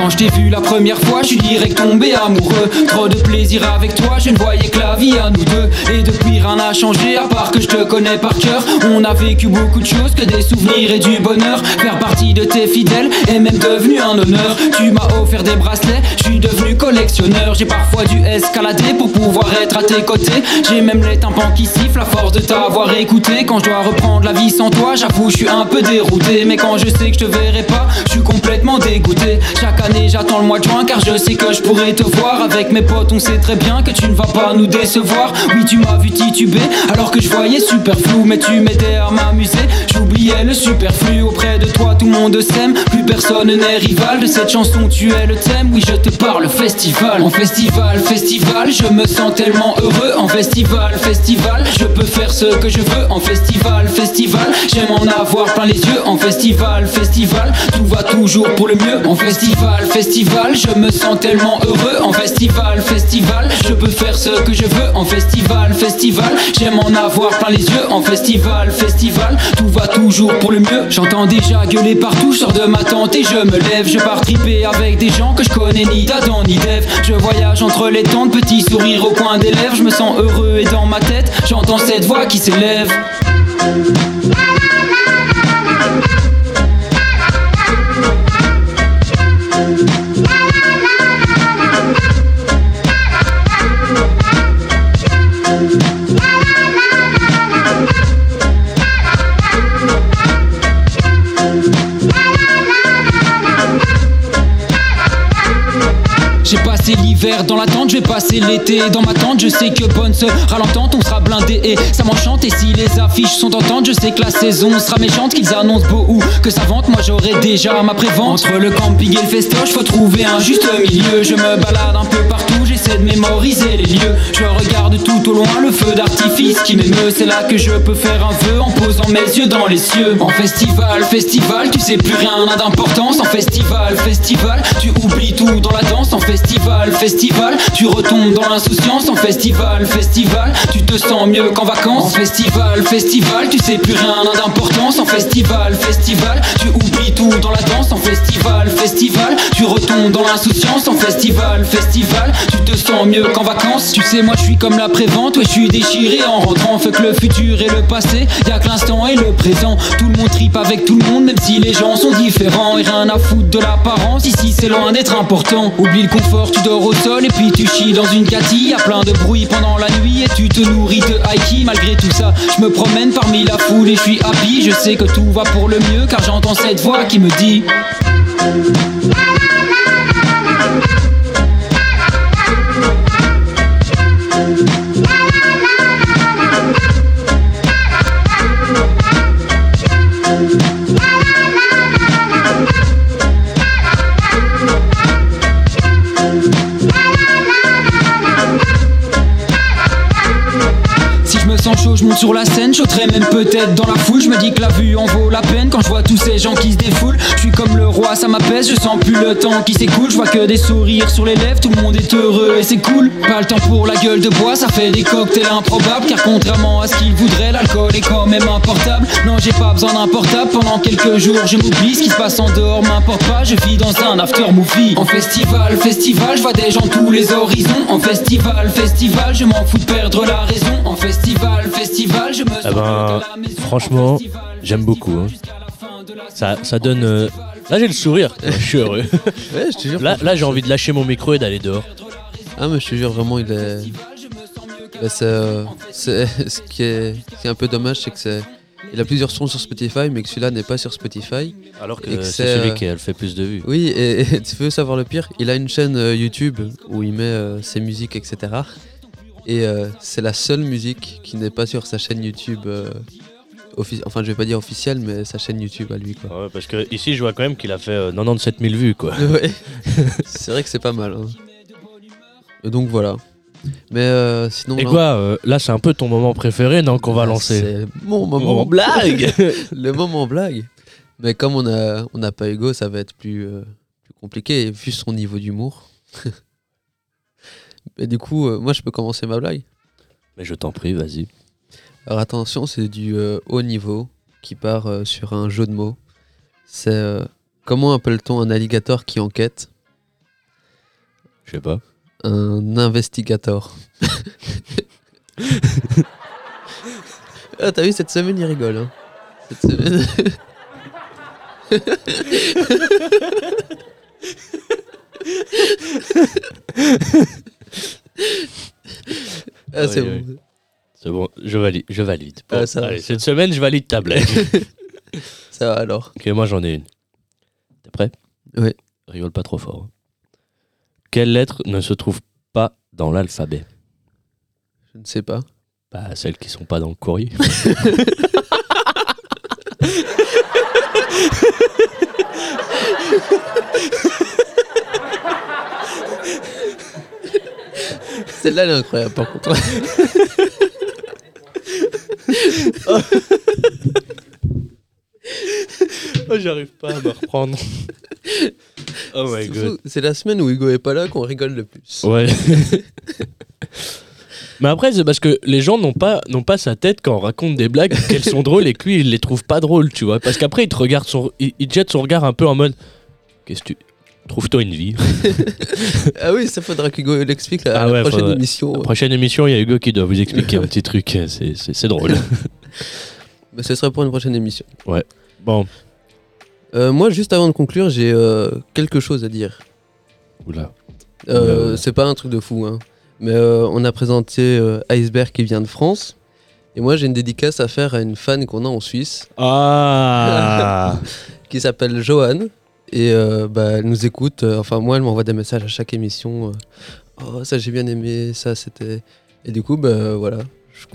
Quand je t'ai vu la première fois, je suis direct tombé amoureux. Trop de plaisir avec toi, je ne voyais que la vie à nous deux. Et depuis rien n'a changé, à part que je te connais par cœur. On a vécu beaucoup de choses, que des souvenirs et du bonheur. Faire partie de tes fidèles est même devenu un honneur. Tu m'as offert des bracelets, je suis devenu collectionneur. J'ai parfois dû escalader pour pouvoir être à tes côtés. J'ai même les tympans qui sifflent à force de t'avoir écouté. Quand je dois reprendre la vie sans toi, j'avoue, je suis un peu dérouté. Mais quand je sais que je te verrai pas, je suis complètement dégoûté. Chaque année, j'attends le mois de juin car je sais que je pourrais te voir. Avec mes potes, on sait très bien que tu ne vas pas nous décevoir. Oui, tu m'as vu tituber alors que je voyais super flou, mais tu m'aidais à m'amuser. J'oubliais le superflu auprès de toi, tout le monde s'aime. Plus personne n'est rival de cette chanson, tu es le thème. Oui, je te parle festival. En festival, festival, je me sens tellement heureux. En festival, festival, je peux faire ce que je veux. En festival, festival, j'aime en avoir plein les yeux. En festival, festival, tout va toujours pour le mieux. En festival, festival, je me sens tellement heureux. En festival, festival, je peux faire ce que je veux. En festival, festival, j'aime en avoir plein les yeux. En festival, festival, tout va toujours pour le mieux. J'entends déjà gueuler partout, je sors de ma tente et je me lève. Je pars triper avec des gens que je connais ni d'Adam ni d'Ève. Je voyage entre les tentes, petit sourire au coin des lèvres. Je me sens heureux et dans ma tête, j'entends cette voix qui s'élève. Je vais passer l'été dans ma tente. Je sais que bonne sera l'entente, on sera blindé et ça m'enchante. Et si les affiches sont tentantes, je sais que la saison sera méchante, qu'ils annoncent beau ou que ça vente. Moi j'aurai déjà ma prévente. Entre le camping et le festoche, faut trouver un juste milieu. Je me balade un peu partout, j'essaie de mémoriser les lieux. Je regarde tout au loin le feu d'artifice qui m'émeut. C'est là que je peux faire un vœu en posant mes yeux dans les cieux. En festival, festival, tu sais plus rien n'a d'importance. En festival, festival, tu oublies tout dans la danse. En festival, festival, tu retombes dans l'insouciance. En festival, festival, tu te sens mieux qu'en vacances. En festival, festival, tu sais plus rien n'a d'importance. En festival, festival, tu oublies tout dans la danse. En festival, festival, tu retombes dans l'insouciance. En festival, festival, tu te sens mieux qu'en vacances. Tu sais, moi je suis comme la prévente, ouais, je suis déchiré en rentrant. Fait que le futur et le passé, y'a que l'instant et le présent. Tout le monde tripe avec tout le monde, même si les gens sont différents. Et rien à foutre de l'apparence, ici c'est loin d'être important. Oublie le confort, tu dors au sol et puis tu chies dans une catille. Y'a plein de bruit pendant la nuit et tu te nourris de haïki. Malgré tout ça, je me promène parmi la foule et je suis happy. Je sais que tout va pour le mieux car j'entends cette voix qui me dit. Sur la scène, j'ôterai même peut-être dans la foule. Je me dis que la vue en vaut la peine quand je vois tous ces gens qui se défoulent. Je suis comme le roi, ça m'apaise, je sens plus le temps qui s'écoule. Je vois que des sourires sur les lèvres, tout le monde est heureux et c'est cool. Pas le temps pour la gueule de bois, ça fait des cocktails improbables. Car contrairement à ce qu'ils voudraient, l'alcool est quand même importable. Non, j'ai pas besoin d'un portable pendant quelques jours, je m'oublie. Ce qui se passe en dehors m'importe pas, je vis dans un after movie. En festival, festival, je vois des gens tous les horizons. En festival, festival, je m'en fous de perdre la raison. En festival, festival, je me Eh ben, franchement, j'aime beaucoup. hein. Ça, ça donne. euh, Là, j'ai le sourire. je suis heureux. Ouais, je te jure. Là, là j'ai envie de lâcher mon micro et d'aller dehors. Ah, mais je te jure, vraiment, il est. Bah, c'est, euh, c'est- ce, qui est, ce qui est un peu dommage, c'est que c'est. Il a plusieurs sons sur Spotify, mais que celui-là n'est pas sur Spotify. Alors que c'est c'est, celui euh, qui a le fait plus de vues. Oui, et, et tu veux savoir le pire? Il a une chaîne euh, YouTube où il met euh, ses musiques, etc. Et euh, c'est la seule musique qui n'est pas sur sa chaîne YouTube. euh, enfin, je vais pas dire officielle, mais sa chaîne YouTube à lui. Quoi. Ouais, parce que ici, je vois quand même qu'il a fait euh, 97 000 vues, quoi. Ouais. c'est vrai que c'est pas mal. hein. Et donc voilà. Mais euh, sinon. Et là, quoi, euh, là, c'est un peu ton moment préféré, non, qu'on va lancer C'est mon moment Moment blague Le moment blague Mais comme on a, on n'a pas Hugo, ça va être plus, euh, plus compliqué, vu son niveau d'humour. Et du coup, euh, moi je peux commencer ma blague. Mais je t'en prie, vas-y. Alors attention, c'est du euh, haut niveau qui part euh, sur un jeu de mots. C'est comment appelle-t-on un alligator qui enquête? Je sais pas. Un investigator. ah, t'as vu, cette semaine, il rigole. Hein. Cette semaine. ah, c'est Oui, bon. C'est bon, je valide. Je valide. Bon, Ah, ça va, allez, ça cette semaine, je valide ta blague. Ça va alors? ok, moi j'en ai une. T'es prêt? Oui. Rigole pas trop fort. hein. Quelle lettre ne se trouve pas dans l'alphabet? Je ne sais pas. Bah, celles qui sont pas dans le courrier. Celle-là, elle est incroyable, par contre. oh, j'arrive pas à me reprendre. oh my C'est god. C'est la semaine où Hugo est pas là qu'on rigole le plus. Ouais. Mais après, c'est parce que les gens n'ont pas, n'ont pas sa tête quand on raconte des blagues qu'elles sont drôles et que lui, il les trouve pas drôles, tu vois. Parce qu'après, il te regarde son, il, il te jette son regard un peu en mode Qu'est-ce que tu. Trouve-toi une vie. Ah oui, ça faudra qu'Hugo l'explique la, Ah la ouais, prochaine émission. La prochaine émission, il y a Hugo qui doit vous expliquer un petit truc. C'est, drôle. Mais ce sera pour une prochaine émission. Bon. Euh, moi, juste avant de conclure, j'ai euh, quelque chose à dire. Oula. Euh. C'est pas un truc de fou, hein. Mais on a présenté Iceberg qui vient de France. Et moi, j'ai une dédicace à faire à une fan qu'on a en Suisse Ah qui s'appelle Johan. Et euh, bah, elle nous écoute. euh, enfin, moi, elle m'envoie des messages à chaque émission. euh, oh, ça, j'ai bien aimé. Ça, c'était. Et du coup, bah, voilà. Je,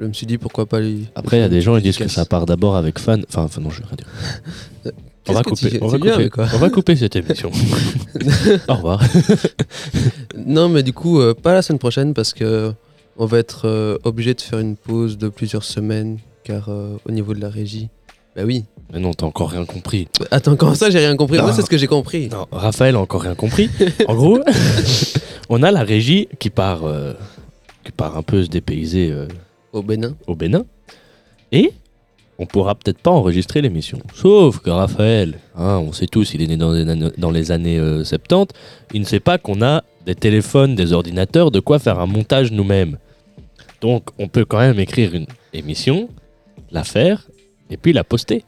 je me suis dit pourquoi pas lui. Après, il y a des gens qui disent que ça part d'abord avec fan. Enfin, enfin non, je vais rien dire. On va, couper, on, va couper, on va couper cette émission. Au revoir. Non, mais du coup, euh, pas la semaine prochaine parce que on va être euh, obligé de faire une pause de plusieurs semaines car euh, au niveau de la régie. Bah oui. Mais non, t'as encore rien compris. Attends, comment ça, j'ai rien compris? Moi, c'est ce que j'ai compris. Non, Raphaël a encore rien compris. En gros, on a la régie qui part, euh, qui part un peu se dépayser euh, Au Bénin. au Bénin. Et on pourra peut-être pas enregistrer l'émission. Sauf que Raphaël, hein, on sait tous, il est né dans les, années- dans les années euh, 70, il ne sait pas qu'on a des téléphones, des ordinateurs, de quoi faire un montage nous-mêmes. Donc on peut quand même écrire une émission, la faire, et puis la poster.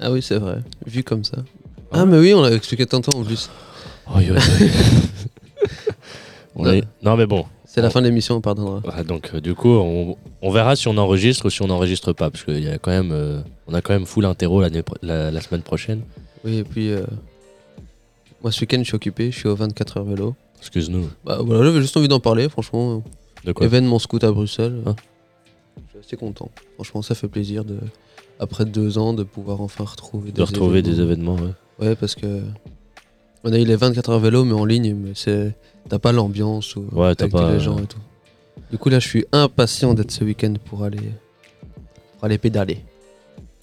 Ah oui, c'est vrai. Vu comme ça. Ah, mais oui, on l'a expliqué tantôt en plus. On est- Non mais bon, C'est la fin de l'émission, on pardonnera. Donc euh, du coup, on, on verra si on enregistre ou si on n'enregistre pas, parce qu'il y a quand même, euh, on a quand même full interro l'année pro- la, la semaine prochaine. Oui, et puis. euh, Moi, ce week-end, je suis occupé. Je suis au 24 heures vélo. Excuse-nous. Bah voilà, j'avais juste envie d'en parler, franchement. De quoi? Événement scout à Bruxelles. Ah. Suis assez content. Franchement, ça fait plaisir de, après deux ans de pouvoir enfin retrouver De retrouver des événements. ouais. Ouais, parce que on a eu les 24 heures vélo, mais en ligne, mais c'est t'as pas l'ambiance ou Ouais, avec pas, les gens et tout. Du coup, là, je suis impatient d'être ce week-end pour aller pour aller pédaler.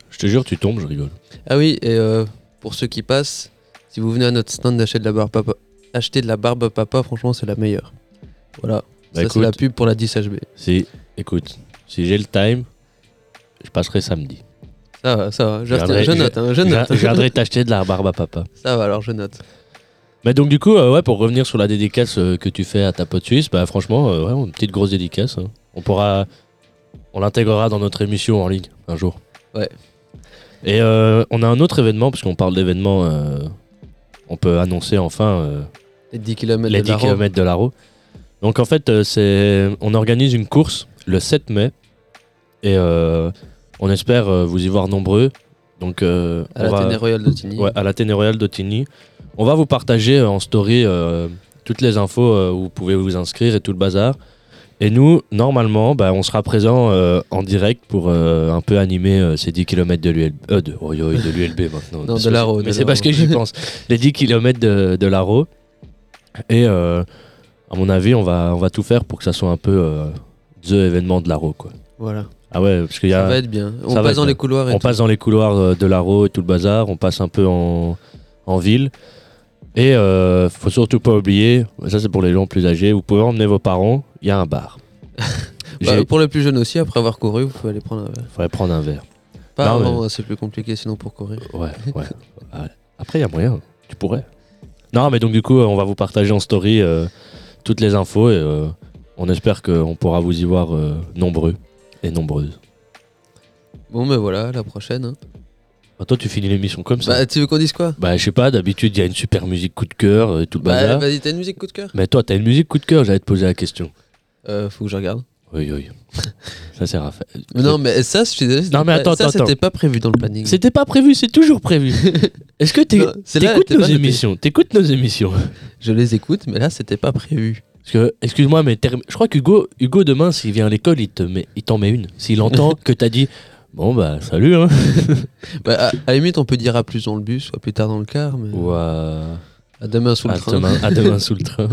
Je te jure, tu tombes, je rigole. Ah oui, et euh, pour ceux qui passent, si vous venez à notre stand d'acheter de la barbe papa, acheter de la barbe papa, franchement, c'est la meilleure. Voilà. Bah, ça, c'est la pub pour la 10HB. Si, écoute, si j'ai le time, je passerai samedi. Ça va, ça va. Je, note, hein, je note. Je viendrai t'acheter de la barbe à papa. Ça va, alors je note. Mais donc du coup, euh, ouais, pour revenir sur la dédicace euh, que tu fais à ta pote suisse, bah franchement, euh, ouais, une petite grosse dédicace. hein. On pourra, on l'intégrera dans notre émission en ligne un jour. Ouais. Et euh, on a un autre événement, parce qu'on parle d'événements, euh, on peut annoncer enfin euh, Les 10 km les de 10 la Robe. km de l'Aro. Donc en fait, euh, c'est, on organise une course le 7 mai et euh, on espère euh, vous y voir nombreux. Donc euh, à on la va- Téné Royale d'Otigny. Ouais, à d'Otigny. On va vous partager en story toutes les infos où vous pouvez vous inscrire et tout le bazar. Et nous, normalement, bah, on sera présent euh, en direct pour euh, un peu animer euh, ces 10 km de l'ULB. De, oh, yo, de l'ULB maintenant. Non, de l'Aro, Mais c'est parce que j'y pense. Les 10 km de, de l'Aro. Et à mon avis, on va, on va tout faire pour que ça soit un peu the événement de l'Aro. Quoi. Voilà. Ah ouais, parce qu'il y Ça a. va être bien. On ça passe dans bien. les couloirs et On tout. passe dans les couloirs euh, de l'Aro et tout le bazar, on passe un peu en, en ville. Et euh, faut surtout pas oublier, ça c'est pour les gens plus âgés, vous pouvez emmener vos parents, il y a un bar. Bah, pour les plus jeunes aussi, après avoir couru, vous pouvez aller prendre un verre. faudrait prendre un verre. Pas Non, avant, mais- c'est plus compliqué sinon pour courir. Ouais, ouais. Après il y a moyen, tu pourrais. Non, mais donc du coup, on va vous partager en story euh, toutes les infos et euh, on espère qu'on pourra vous y voir euh, nombreux et nombreuses. Bon, ben voilà, la prochaine. hein. Bah, toi, tu finis l'émission comme ça. Bah, tu veux qu'on dise quoi? Bah, je sais pas, d'habitude, il y a une super musique coup de cœur euh, et tout le Bah, bazar. vas-y, t'as une musique coup de cœur? Mais toi, t'as une musique coup de cœur, j'allais te poser la question. euh, Faut que je regarde. Oui, oui. ça, c'est Raphaël. Non, mais ça, je suis désolé. c'était Non, mais pas- attends, ça, attends, c'était pas prévu dans le planning. C'était pas prévu, c'est toujours prévu. Est-ce que t'es- Non, c'est là, t'écoutes t'es nos pas noté. émissions? T'écoutes nos émissions? Je les écoute, mais là, c'était pas prévu. Parce que, excuse-moi, mais je crois qu'Hugo, Hugo, demain, s'il vient à l'école, il te met, il t'en met une. S'il entend que t'as dit, bon bah salut, hein. Bah, à, à la limite, on peut dire à plus dans le bus, soit plus tard dans le car, mais Ou à, à demain sous le à train. demain, à demain sous le train.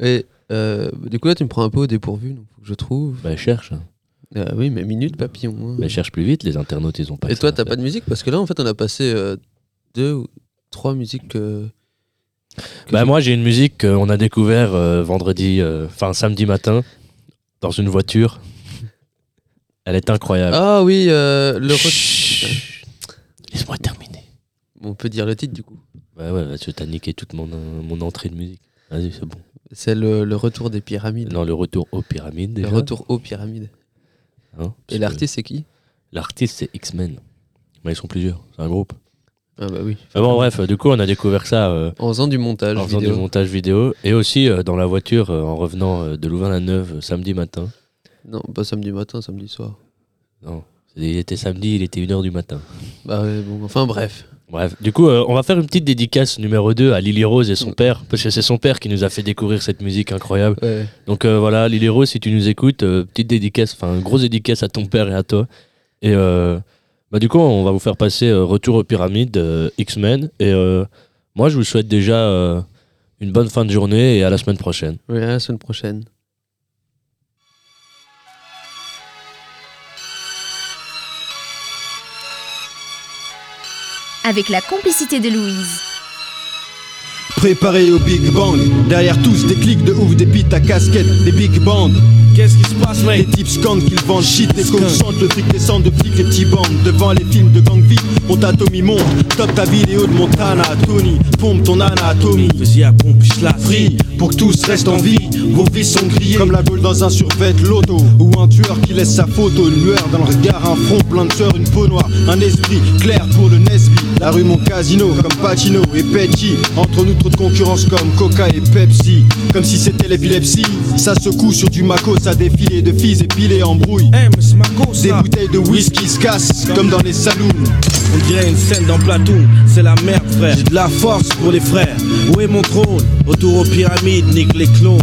Et euh, du coup, là, tu me prends un peu au dépourvu, donc faut que je trouve. bah cherche. hein. Euh, oui, mais minute papillon. hein. Bah cherche plus vite, les internautes, ils ont pas. Et toi, t'as pas de musique? Parce que là, en fait, on a passé euh, deux ou trois musiques. Bah moi, j'ai une musique qu'on a découvert euh, vendredi, euh, enfin samedi matin, dans une voiture. Elle est incroyable. Ah oui, euh, le. Laisse-moi terminer. On peut dire le titre, du coup. Ouais, ouais, parce que t'as niqué toute mon, euh, mon entrée de musique. Vas-y, c'est bon. C'est le, le retour des pyramides. Non, le retour aux pyramides, déjà. le retour aux pyramides. Hein, Et que l'artiste, c'est qui? L'artiste, c'est X-Men. Mais ils sont plusieurs, c'est un groupe. Ah bah oui. Mais bon, bref, du coup, on a découvert ça euh, En faisant du montage en faisant vidéo. du montage vidéo. Et aussi euh, dans la voiture, euh, en revenant de Louvain-la-Neuve samedi matin. Non, pas samedi matin, samedi soir. Non, il était samedi, il était 1h du matin. Bah ouais, bon, enfin bref. Bref, du coup, on va faire une petite dédicace numéro 2 à Lily Rose et son père, parce que c'est son père qui nous a fait découvrir cette musique incroyable. Ouais. Donc voilà, Lily Rose, si tu nous écoutes, petite dédicace, enfin, grosse dédicace à ton père et à toi. Et bah, du coup, on va vous faire passer euh, Retour aux pyramides, euh, X-Men. Et euh, moi, je vous souhaite déjà euh, une bonne fin de journée et à la semaine prochaine. Ouais, à la semaine prochaine. Avec la complicité de Louise. Préparé au Big Bang, derrière tous des clics de ouf, des bites à casquette, des big bands. Qu'est-ce qui se passe, Les mec types scandent qu'ils vendent shit, les coachs chantent, le fric descend de flics, les petits bandes. Devant les films de gang vie, on t'atomie monte, top ta vidéo de Montana, Tony, pompe ton anatomie. Vas-y, à pompe, la Free, pour que tous restent en vie, vos vies sont grillées comme la boule dans un survêt loto. Ou un tueur qui laisse sa photo, une lueur dans le regard, un front plein de sueur, une peau noire, un esprit clair pour le Nesby. La rue mon casino, comme Pacino et Peggy. Entre nous trop de concurrence comme Coca et Pepsi. Comme si c'était l'épilepsie, ça secoue sur du Mako, ça défile de fils épilés en brouille. Eh, Des bouteilles de whisky se cassent comme dans les saloons. On dirait une scène dans Platoon, c'est la merde frère. J'ai de la force pour les frères. Où est mon trône? Retour aux pyramides, nique les clones.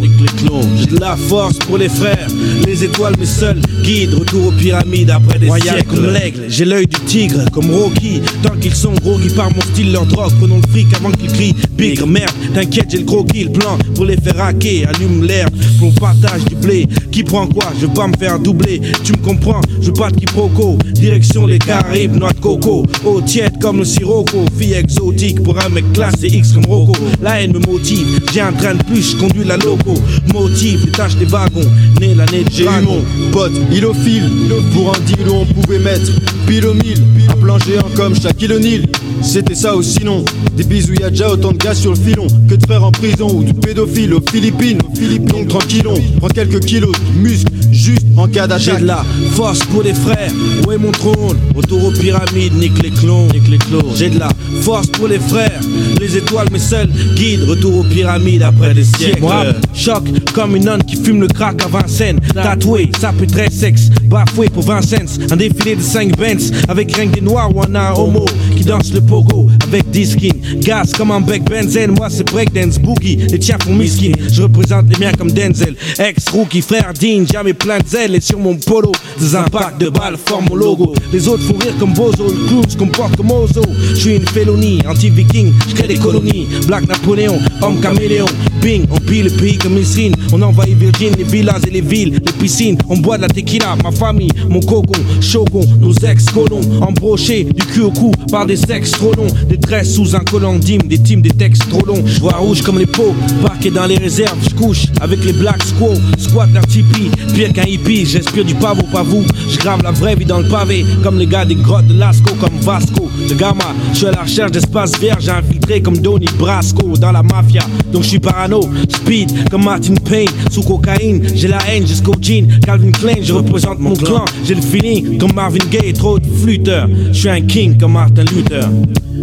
J'ai de la force pour les frères. Les étoiles mes seuls guides. Retour aux pyramides après des siècles. comme l'aigle, j'ai l'œil du tigre comme Rocky. Tant qu'ils sont gros qui par mon style leur drogue. Prenons le fric avant qu'ils crient bigre merde. T'inquiète, j'ai le gros kill plan pour les faire hacker. Allume l'air qu'on partage du blé. Qui prend quoi? Je veux pas me faire doubler. Tu me comprends? Je veux pas de quiproquo. Direction les Caraïbes, noix de coco. Eau tiède comme le sirocco. Fille exotique pour un mec classe et X comme Rocco. La haine me motive. J'ai un train de plus, je conduis la loco. Motive les tâches des wagons. Né l'année de J'ai eu mon pote ilophile Pour un deal où on pouvait mettre pile au mille Un plan géant comme Shaquille O'Neal C'était ça ou sinon Des bisous y a déjà autant de gars sur le filon Que de frères en prison ou de pédophiles aux Philippines Aux Philippines Donc tranquillon Prends quelques kilos de muscles Juste en cas J'ai d'attaque de la force pour les frères, où est mon trône Retour aux pyramides, nique les clones, nique les clones. J'ai de la force pour les frères, les étoiles mes seuls guides Retour aux pyramides après des siècles. Moi, choc comme une nonne qui fume le crack à Vincennes. Tatoué, ça peut très sexe, bafoué pour 20 cents Un défilé de 5 Benz, avec rien que des noirs ou un homo Qui danse le pogo avec 10 skins. Gaz comme un bec benzène, moi c'est breakdance boogie. Les tiens font miskin, je représente les miens comme Denzel. Ex-rookie, frère digne, jamais plein de zèle. Et sur mon polo, des impacts de balles forment mon logo. Les autres font rire comme Bozo, le clown se comporte comme Ozo. Je suis une félonie, anti-viking, je crée des colonies. Black Napoléon, homme caméléon. Bing, on pille le pays comme Misrine On envahit Virgin, les villas et les villes, les piscines. On boit de la tequila, ma famille, mon cocon, shogun Nos ex-colons, embrochés du cul au cou par des sexes trop Des tresses sous un collant d'hymne, des teams, des textes trop longs Je vois rouge comme les peaux, parqué dans les réserves Je couche avec les black squaws, squat leur tipi Pire qu'un hippie, j'inspire du pavot, pas vous Je grave la vraie vie dans le pavé Comme les gars des grottes de Lascaux, comme Vasco De Gama, je suis à la recherche d'espace vert J'ai infiltré comme Donny Brasco dans la mafia. Donc je suis parano, speed comme Martin Payne. Sous cocaïne, j'ai la haine jusqu'au jean. Calvin Klein, je représente mon clan. J'ai le feeling comme Marvin Gaye, trop de flûteurs. Je suis un king comme Martin Luther.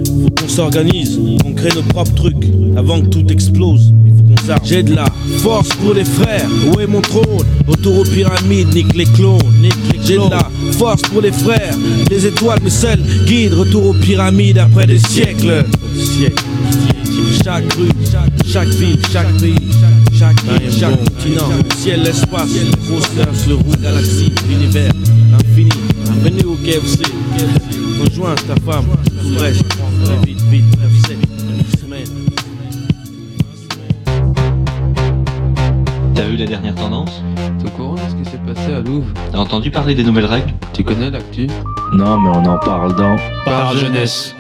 Faut qu'on s'organise, qu'on crée nos propres trucs avant que tout explose. Il faut qu'on s'arme. J'ai de la force pour les frères. Où est mon trône? Autour aux pyramides, nique les clones. J'ai de la force pour les frères. Les étoiles me seuls guident. Retour aux pyramides après des siècles. Siècles. Chaque rue, chaque ville, chaque pays, chaque île, chaque continent, le ciel, l'espace, le grosseur, le roux, la galaxie, l'univers, l'infini. Venez au KFC, rejoins ta femme, tout le reste, vite. T'as vu la dernière tendance T'es au courant de ce qui s'est passé à Louvre T'as entendu parler des nouvelles règles Tu connais l'actu Non, mais on en parle dans. Par jeunesse.